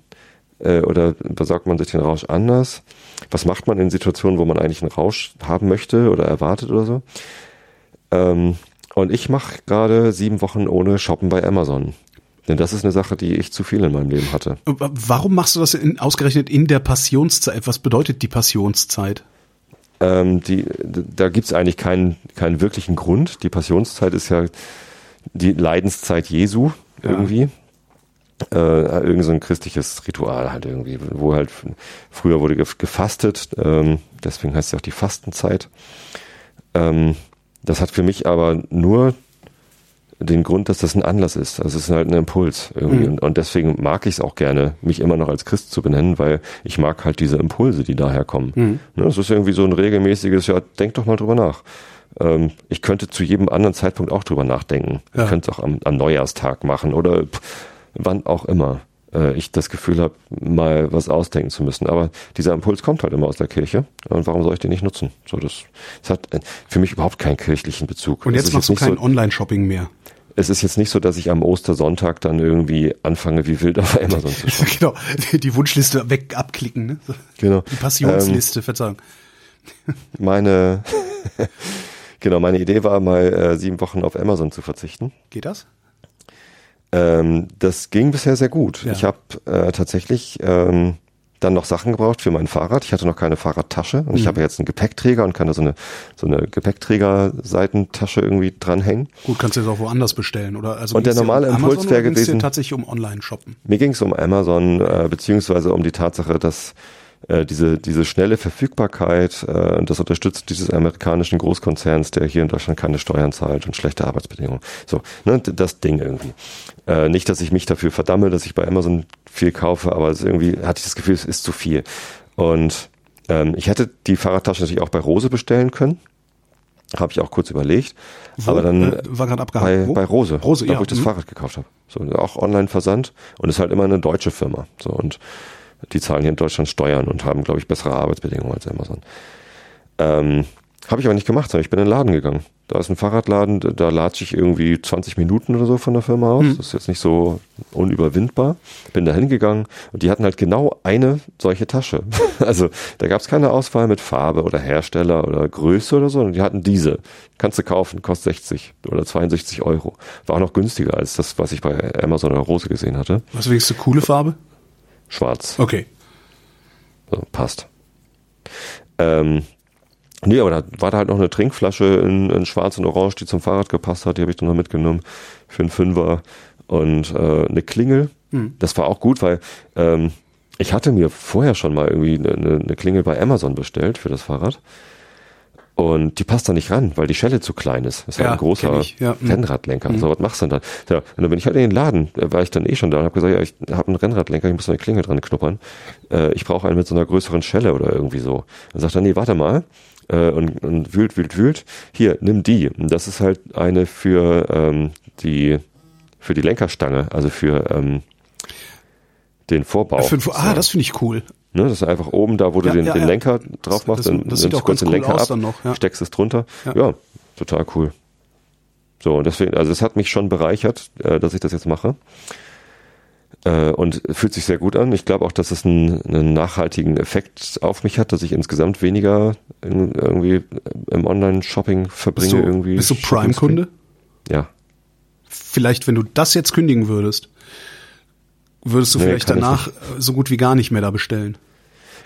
Äh, oder besorgt man sich den Rausch anders? Was macht man in Situationen, wo man eigentlich einen Rausch haben möchte oder erwartet oder so? Ähm, und ich mache gerade sieben Wochen ohne Shoppen bei Amazon. Denn das ist eine Sache, die ich zu viel in meinem Leben hatte. Warum machst du das in, ausgerechnet in der Passionszeit? Was bedeutet die Passionszeit? Ähm, die, da gibt's eigentlich keinen, keinen wirklichen Grund. Die Passionszeit ist ja die Leidenszeit Jesu irgendwie. Äh, irgend so ein christliches Ritual halt irgendwie, wo halt früher wurde gef- gefastet, ähm, deswegen heißt es ja auch die Fastenzeit. Ähm, das hat für mich aber nur den Grund, dass das ein Anlass ist. Also es ist halt ein Impuls irgendwie. Mhm. Und, und deswegen mag ich es auch gerne, mich immer noch als Christ zu benennen, weil ich mag halt diese Impulse, die daher kommen. Mhm. Ne, Es ist irgendwie so ein regelmäßiges, ja, denk doch mal drüber nach. Ähm, ich könnte zu jedem anderen Zeitpunkt auch drüber nachdenken. Ja. Ich könnte es auch am, am Neujahrstag machen oder pff, wann auch immer äh, ich das Gefühl habe, mal was ausdenken zu müssen. Aber dieser Impuls kommt halt immer aus der Kirche. Und warum soll ich den nicht nutzen? So, das, das hat äh, für mich überhaupt keinen kirchlichen Bezug. Und jetzt machst du kein so, Online-Shopping mehr. es ist jetzt nicht so, dass ich am Ostersonntag dann irgendwie anfange, wie wild auf Amazon zu schauen. genau, die Wunschliste weg abklicken. Ne? Genau. Die Passionsliste, Verzeihung. Meine, genau, meine Idee war mal äh, sieben Wochen auf Amazon zu verzichten. Geht das? Ähm, das ging bisher sehr gut. Ja. Ich habe äh, tatsächlich ähm, dann noch Sachen gebraucht für mein Fahrrad. Ich hatte noch keine Fahrradtasche und ich habe jetzt einen Gepäckträger und kann da so eine so eine Gepäckträger-Seitentasche irgendwie dranhängen. Gut, kannst du jetzt auch woanders bestellen, oder? Also Und der normale um Impuls wäre gewesen- tatsächlich um Online-Shoppen. Mir ging es um Amazon, äh, beziehungsweise um die Tatsache, dass äh, diese, diese schnelle Verfügbarkeit, äh, und das unterstützt dieses amerikanischen Großkonzerns, der hier in Deutschland keine Steuern zahlt und schlechte Arbeitsbedingungen. So, ne, das Ding irgendwie. Äh, nicht, dass ich mich dafür verdamme, dass ich bei Amazon viel kaufe, aber irgendwie hatte ich das Gefühl, es ist zu viel. Und ähm, ich hätte die Fahrradtasche natürlich auch bei Rose bestellen können. Habe ich auch kurz überlegt. Wo? Aber dann Äh, war gerade bei, abgehakt. Bei Rose, Rose, da ja. wo ich das mhm. Fahrrad gekauft habe. So, auch Online-Versand und ist halt immer eine deutsche Firma. So und die zahlen hier in Deutschland Steuern und haben, glaube ich, bessere Arbeitsbedingungen als Amazon. Ähm, habe ich aber nicht gemacht, sondern ich bin in den Laden gegangen. Da ist ein Fahrradladen, da latsche ich irgendwie 20 Minuten oder so von der Firma aus. Das ist jetzt nicht so unüberwindbar. Bin da hingegangen und die hatten halt genau eine solche Tasche. Also da gab es keine Auswahl mit Farbe oder Hersteller oder Größe oder so, sondern die hatten diese. Kannst du kaufen, kostet 60 oder 62 Euro. War auch noch günstiger als das, was ich bei Amazon oder Rose gesehen hatte. Was wenigstens eine coole Farbe? Schwarz. Okay. So, passt. Ähm, nee, aber da war da halt noch eine Trinkflasche in, in schwarz und orange, die zum Fahrrad gepasst hat. Die habe ich dann noch mitgenommen für einen Fünfer. Und äh, eine Klingel. Das war auch gut, weil ähm, ich hatte mir vorher schon mal irgendwie eine eine Klingel bei Amazon bestellt für das Fahrrad. Und die passt da nicht ran, weil die Schelle zu klein ist. Das ist Ja, halt ein großer ich, ja. Mhm. Rennradlenker. So, was machst du denn da? Ja, und dann bin ich halt in den Laden, war ich dann eh schon da und habe gesagt, ja, ich habe einen Rennradlenker, ich muss eine Klingel dran knuppern. Äh, ich brauche einen mit so einer größeren Schelle oder irgendwie so. Dann sagt er, nee, warte mal. Äh, und, und wühlt, wühlt, wühlt. Hier, nimm die. Und das ist halt eine für ähm, die für die Lenkerstange, also für ähm, den Vorbau. Für, ah, das finde ich cool. Ne, das ist einfach oben da, wo du Ja, den, ja, den ja. Lenker drauf machst, das- dann das nimmst du kurz den cool Lenker ab, noch, ja. steckst es drunter. Ja. Ja. total cool. So, und deswegen, also es hat mich schon bereichert, äh, dass ich das jetzt mache. Äh, und fühlt sich sehr gut an. Ich glaube auch, dass es einen, einen nachhaltigen Effekt auf mich hat, dass ich insgesamt weniger in, irgendwie im Online-Shopping verbringe. Bist du, irgendwie bist du Prime-Kunde? Ja. Vielleicht, wenn du das jetzt kündigen würdest, würdest du Nee, vielleicht danach so gut wie gar nicht mehr da bestellen.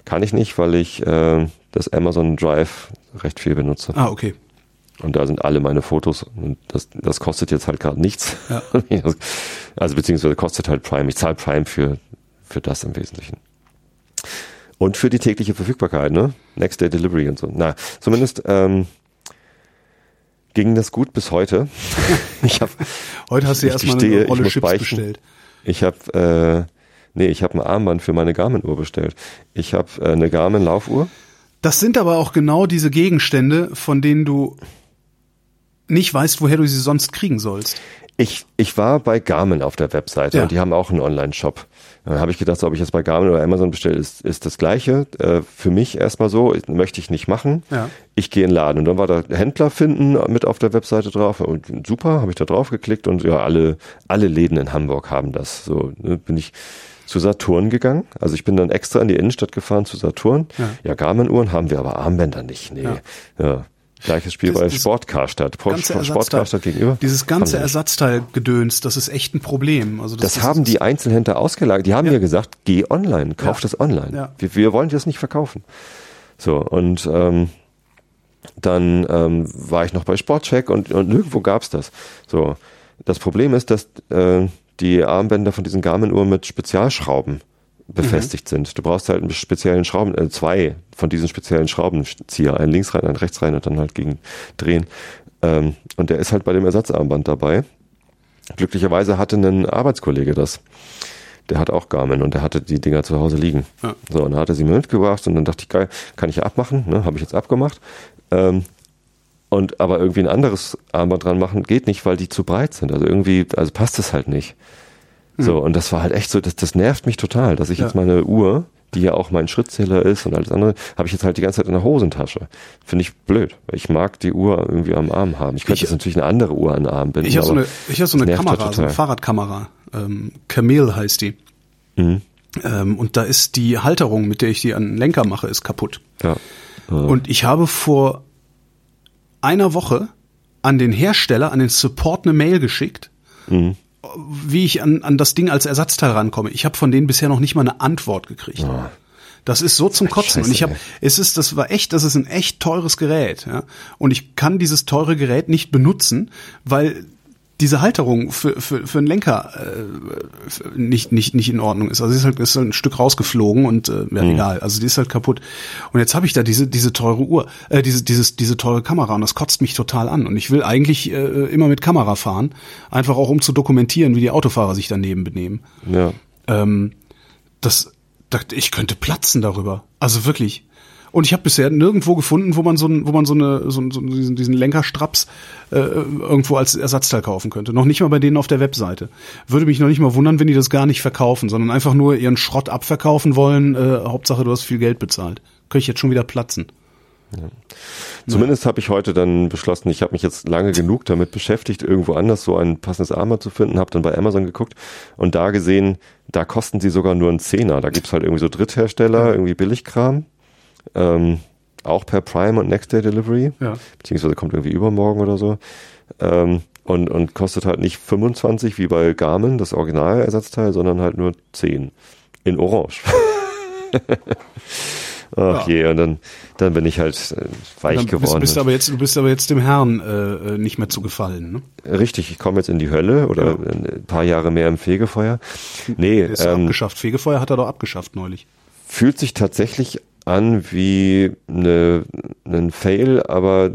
Kann ich nicht, weil ich äh, das Amazon Drive recht viel benutze. Ah, okay. Und da sind alle meine Fotos. Und das, das kostet jetzt halt gerade nichts. Ja. Also beziehungsweise kostet halt Prime. Ich zahle Prime für, für das im Wesentlichen. Und für die tägliche Verfügbarkeit, ne? Next Day Delivery und so. Na, zumindest ähm, ging das gut bis heute. ich habe Heute hast du Ich erstmal eine Rolle Chips bestellt. Ich habe äh, nee, ich habe ein Armband für meine Garmin-Uhr bestellt. Ich habe äh, eine Garmin-Laufuhr. Das sind aber auch genau diese Gegenstände, von denen du nicht weißt, woher du sie sonst kriegen sollst. Ich, ich war bei Garmin auf der Webseite Ja. und die haben auch einen Online-Shop. Dann habe ich gedacht, ob ich jetzt bei Garmin oder Amazon bestelle, ist, ist das Gleiche. Äh, für mich erstmal so, möchte ich nicht machen. Ja. Ich gehe in den Laden und dann war da Händler finden mit auf der Webseite drauf und super, habe ich da drauf geklickt und ja, alle, alle Läden in Hamburg haben das. So ne, bin ich zu Saturn gegangen. Also ich bin dann extra in die Innenstadt gefahren zu Saturn. Ja. Ja, Garmin-Uhren haben wir, aber Armbänder nicht. Nee. Ja. Ja. Gleiches Spiel Das- bei Ersatzteil, Sportkarstadt gegenüber. dieses ganze. Ersatzteilgedöns, das ist echt ein Problem. Also das, Das, haben die Einzelhändler ausgelagert. Die haben Ja. mir gesagt, geh online, kauf Ja. das online. Ja. Wir, wir wollen das nicht verkaufen. So, und ähm, dann ähm, war ich noch bei Sportcheck und, und nirgendwo gab's das. So, das Problem ist, dass äh, die Armbänder von diesen Garmin-Uhren mit Spezialschrauben befestigt sind. Du brauchst halt einen speziellen Schrauben, äh, zwei von diesen speziellen Schraubenzieher, einen links rein, einen rechts rein und dann halt gegen drehen. Ähm, und der ist halt bei dem Ersatzarmband dabei. Glücklicherweise hatte ein Arbeitskollege das. Der hat auch Garmin und der hatte die Dinger zu Hause liegen. Ja. So, und dann hat er sie mir mitgebracht und dann dachte ich, geil, kann ich ja abmachen, ne? Habe ich jetzt abgemacht. Ähm, und aber irgendwie ein anderes Armband dran machen geht nicht, weil die zu breit sind. Also irgendwie, also passt es halt nicht. So, und das war halt echt so, das, das nervt mich total, dass ich Ja. jetzt meine Uhr, die ja auch mein Schrittzähler ist und alles andere, habe ich jetzt halt die ganze Zeit in der Hosentasche. Finde ich blöd. weil Ich mag die Uhr irgendwie am Arm haben. Ich könnte Ich- jetzt natürlich eine andere Uhr an den Arm binden. Ich habe so eine, ich hab so eine halt Kamera, so eine. Fahrradkamera. Ähm, Camille heißt die. Mhm. Ähm, und da ist die Halterung, mit der ich die an den Lenker mache, ist kaputt. Ja. Und ich habe vor einer Woche an den Hersteller, an den Support eine Mail geschickt, Mhm. Wie ich an, an das Ding als Ersatzteil rankomme. Ich habe von denen bisher noch nicht mal eine Antwort gekriegt. Das ist so zum Kotzen. und ich habe, scheiße, es ist, das war echt, das ist ein echt teures Gerät. Ja? Und ich kann dieses teure Gerät nicht benutzen, weil diese Halterung für, für, für einen Lenker äh, nicht, nicht, nicht in Ordnung ist. Also sie ist halt, ist ein Stück rausgeflogen und äh, ja, egal. Also die ist halt kaputt. Und jetzt habe ich da diese, diese teure Uhr, äh, diese, dieses, diese teure Kamera und das kotzt mich total an. Und ich will eigentlich äh, immer mit Kamera fahren, einfach auch um zu dokumentieren, wie die Autofahrer sich daneben benehmen. Ja. Ähm, das, dachte ich könnte platzen darüber. Also wirklich. Und ich habe bisher nirgendwo gefunden, wo man so, wo man so, eine, so, so diesen, diesen Lenkerstraps äh, irgendwo als Ersatzteil kaufen könnte. Noch nicht mal bei denen auf der Webseite. Würde mich noch nicht mal wundern, wenn die das gar nicht verkaufen, sondern einfach nur ihren Schrott abverkaufen wollen. Äh, Hauptsache, du hast viel Geld bezahlt. Könnte ich jetzt schon wieder platzen. Zumindest habe ich heute dann beschlossen, ich habe mich jetzt lange genug damit beschäftigt, irgendwo anders so ein passendes Armband zu finden, habe dann bei Amazon geguckt und da gesehen, da kosten sie sogar nur einen Zehner. Da gibt's halt irgendwie so Dritthersteller, irgendwie Billigkram, ähm, auch per Prime und Next Day Delivery, Ja. beziehungsweise kommt irgendwie übermorgen oder so. Ähm, und, und kostet halt nicht 25 wie bei Garmin, das Originalersatzteil, sondern halt nur 10 in Orange. Ach Ja. je, und dann, dann bin ich halt äh, weich bist, geworden. bist aber jetzt, du bist aber jetzt dem Herrn äh, äh, nicht mehr zu gefallen. Ne? Richtig, ich komme jetzt in die Hölle oder Ja. ein paar Jahre mehr im Fegefeuer. Nee, ist ähm, abgeschafft. Fegefeuer hat er doch abgeschafft neulich. fühlt sich tatsächlich an wie eine, ein Fail, aber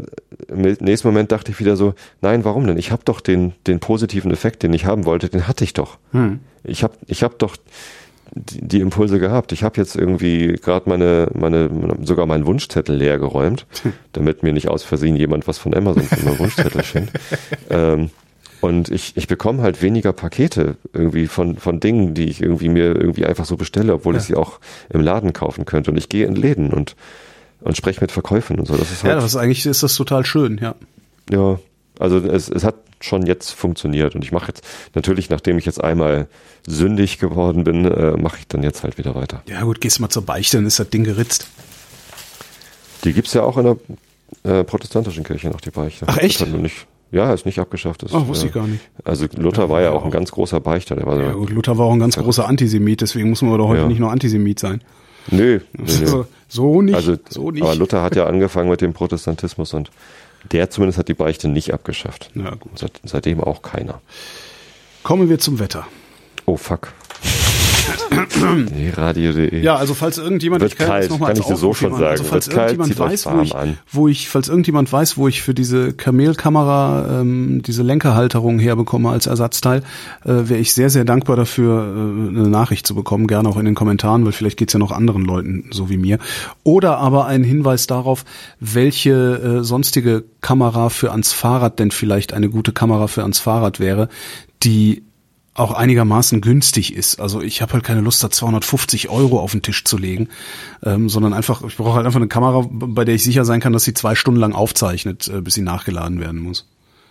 im nächsten Moment dachte ich wieder so, nein, warum denn? Ich habe doch den, den positiven Effekt, den ich haben wollte, den hatte ich doch. Hm. Ich habe ich hab doch die, die Impulse gehabt. Ich habe jetzt irgendwie gerade meine, meine, sogar meinen Wunschzettel leer geräumt, damit mir nicht aus Versehen jemand was von Amazon für meinen Wunschzettel schenkt. Ähm, Und ich, ich bekomme halt weniger Pakete irgendwie von, von Dingen, die ich irgendwie mir irgendwie einfach so bestelle, obwohl Ja. ich sie auch im Laden kaufen könnte. Und ich gehe in Läden und, und spreche mit Verkäufern und so. Das ist Ja, halt, das ist eigentlich ist das total schön, ja. ja, also es, es hat schon jetzt funktioniert. Und ich mache jetzt, natürlich, nachdem ich jetzt einmal sündig geworden bin, äh, mache ich dann jetzt halt wieder weiter. Ja gut, gehst mal zur Beichte, dann ist das Ding geritzt. Die gibt's ja auch in der äh, protestantischen Kirche noch, die Beichte. Ach, echt? Das hat nicht, ja, ist nicht abgeschafft. Das, Ach, wusste äh, ich gar nicht. Also Luther war ja auch ein ganz großer Beichter. Der war Ja gut, Luther war auch ein ganz großer Antisemit, deswegen muss man aber doch heute Ja. nicht nur Antisemit sein. nö, nö, So, nö. so nicht, Also, so nicht. aber Luther hat ja angefangen mit dem Protestantismus und der zumindest hat die Beichte nicht abgeschafft. Ja, gut. Seit, seitdem auch keiner. Kommen wir zum Wetter. Oh fuck. Nee, radio.de. Ja, also falls irgendjemand, Wird ich kann kalt, jetzt noch mal kann als ich dir so schon machen. Also sagen. falls Wird kalt, irgendjemand euch weiß, wo ich, wo ich, falls irgendjemand weiß, wo ich für diese Kamelkamera ähm, diese Lenkerhalterung herbekomme als Ersatzteil, äh, wäre ich sehr, sehr dankbar dafür, äh, eine Nachricht zu bekommen, gerne auch in den Kommentaren, weil vielleicht geht's ja noch anderen Leuten so wie mir. Oder aber einen Hinweis darauf, welche äh, sonstige Kamera für ans Fahrrad denn vielleicht eine gute Kamera für ans Fahrrad wäre, die auch einigermaßen günstig ist. Also ich habe halt keine Lust, da 250 Euro auf den Tisch zu legen, ähm, sondern einfach, ich brauche halt einfach eine Kamera, bei der ich sicher sein kann, dass sie zwei Stunden lang aufzeichnet, äh, bis sie nachgeladen werden muss.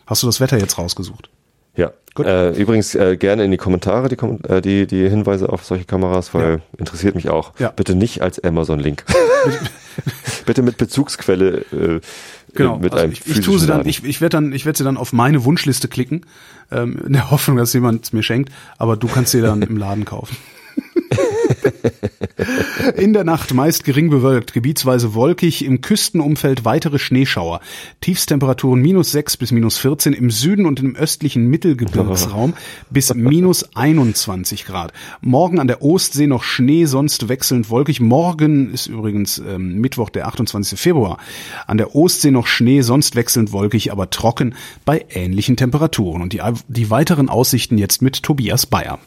Hast du das Wetter jetzt rausgesucht? Ja. Gut. Äh, übrigens äh, gerne in die Kommentare die, äh, die, die Hinweise auf solche Kameras, weil interessiert mich auch. Ja. Bitte nicht als Amazon-Link. Bitte mit Bezugsquelle. Äh, Genau. Mit also einem ich, ich tue sie dann, ich, ich werde dann, ich werde sie dann auf meine Wunschliste klicken, ähm, in der Hoffnung, dass jemand es mir schenkt, aber du kannst sie dann im Laden kaufen. In der Nacht meist gering bewölkt, gebietsweise wolkig, im Küstenumfeld weitere Schneeschauer. Tiefstemperaturen minus 6 bis minus 14, im Süden und im östlichen Mittelgebirgsraum bis minus 21 Grad. Morgen an der Ostsee noch Schnee, sonst wechselnd wolkig. Morgen ist übrigens ähm, Mittwoch, der 28. Februar. An der Ostsee noch Schnee, sonst wechselnd wolkig, aber trocken bei ähnlichen Temperaturen. Und die, die weiteren Aussichten jetzt mit Tobias Bayer.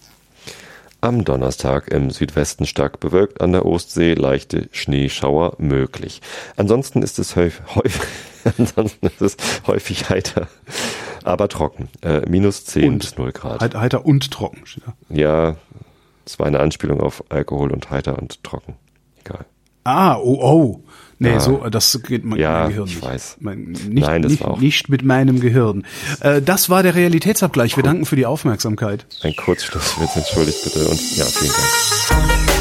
Am Donnerstag im Südwesten stark bewölkt, an der Ostsee leichte Schneeschauer möglich. Ansonsten ist es häufig, häufig, ansonsten ist es häufig heiter, aber trocken. Äh, minus 10 Und? bis 0 Grad. Heit- Heiter und trocken. Ja, es war eine Anspielung auf Alkohol und heiter und trocken. Egal. Ah, oh, oh. Nee, Ja. so, das geht mein, Ja, Gehirn ich nicht. weiß. Mein, nicht, Nein, das nicht, war auch- nicht mit meinem Gehirn. Äh, das war der Realitätsabgleich. Wir danken für die Aufmerksamkeit. Ein Kurzschluss, jetzt entschuldigt bitte und ja, vielen Dank.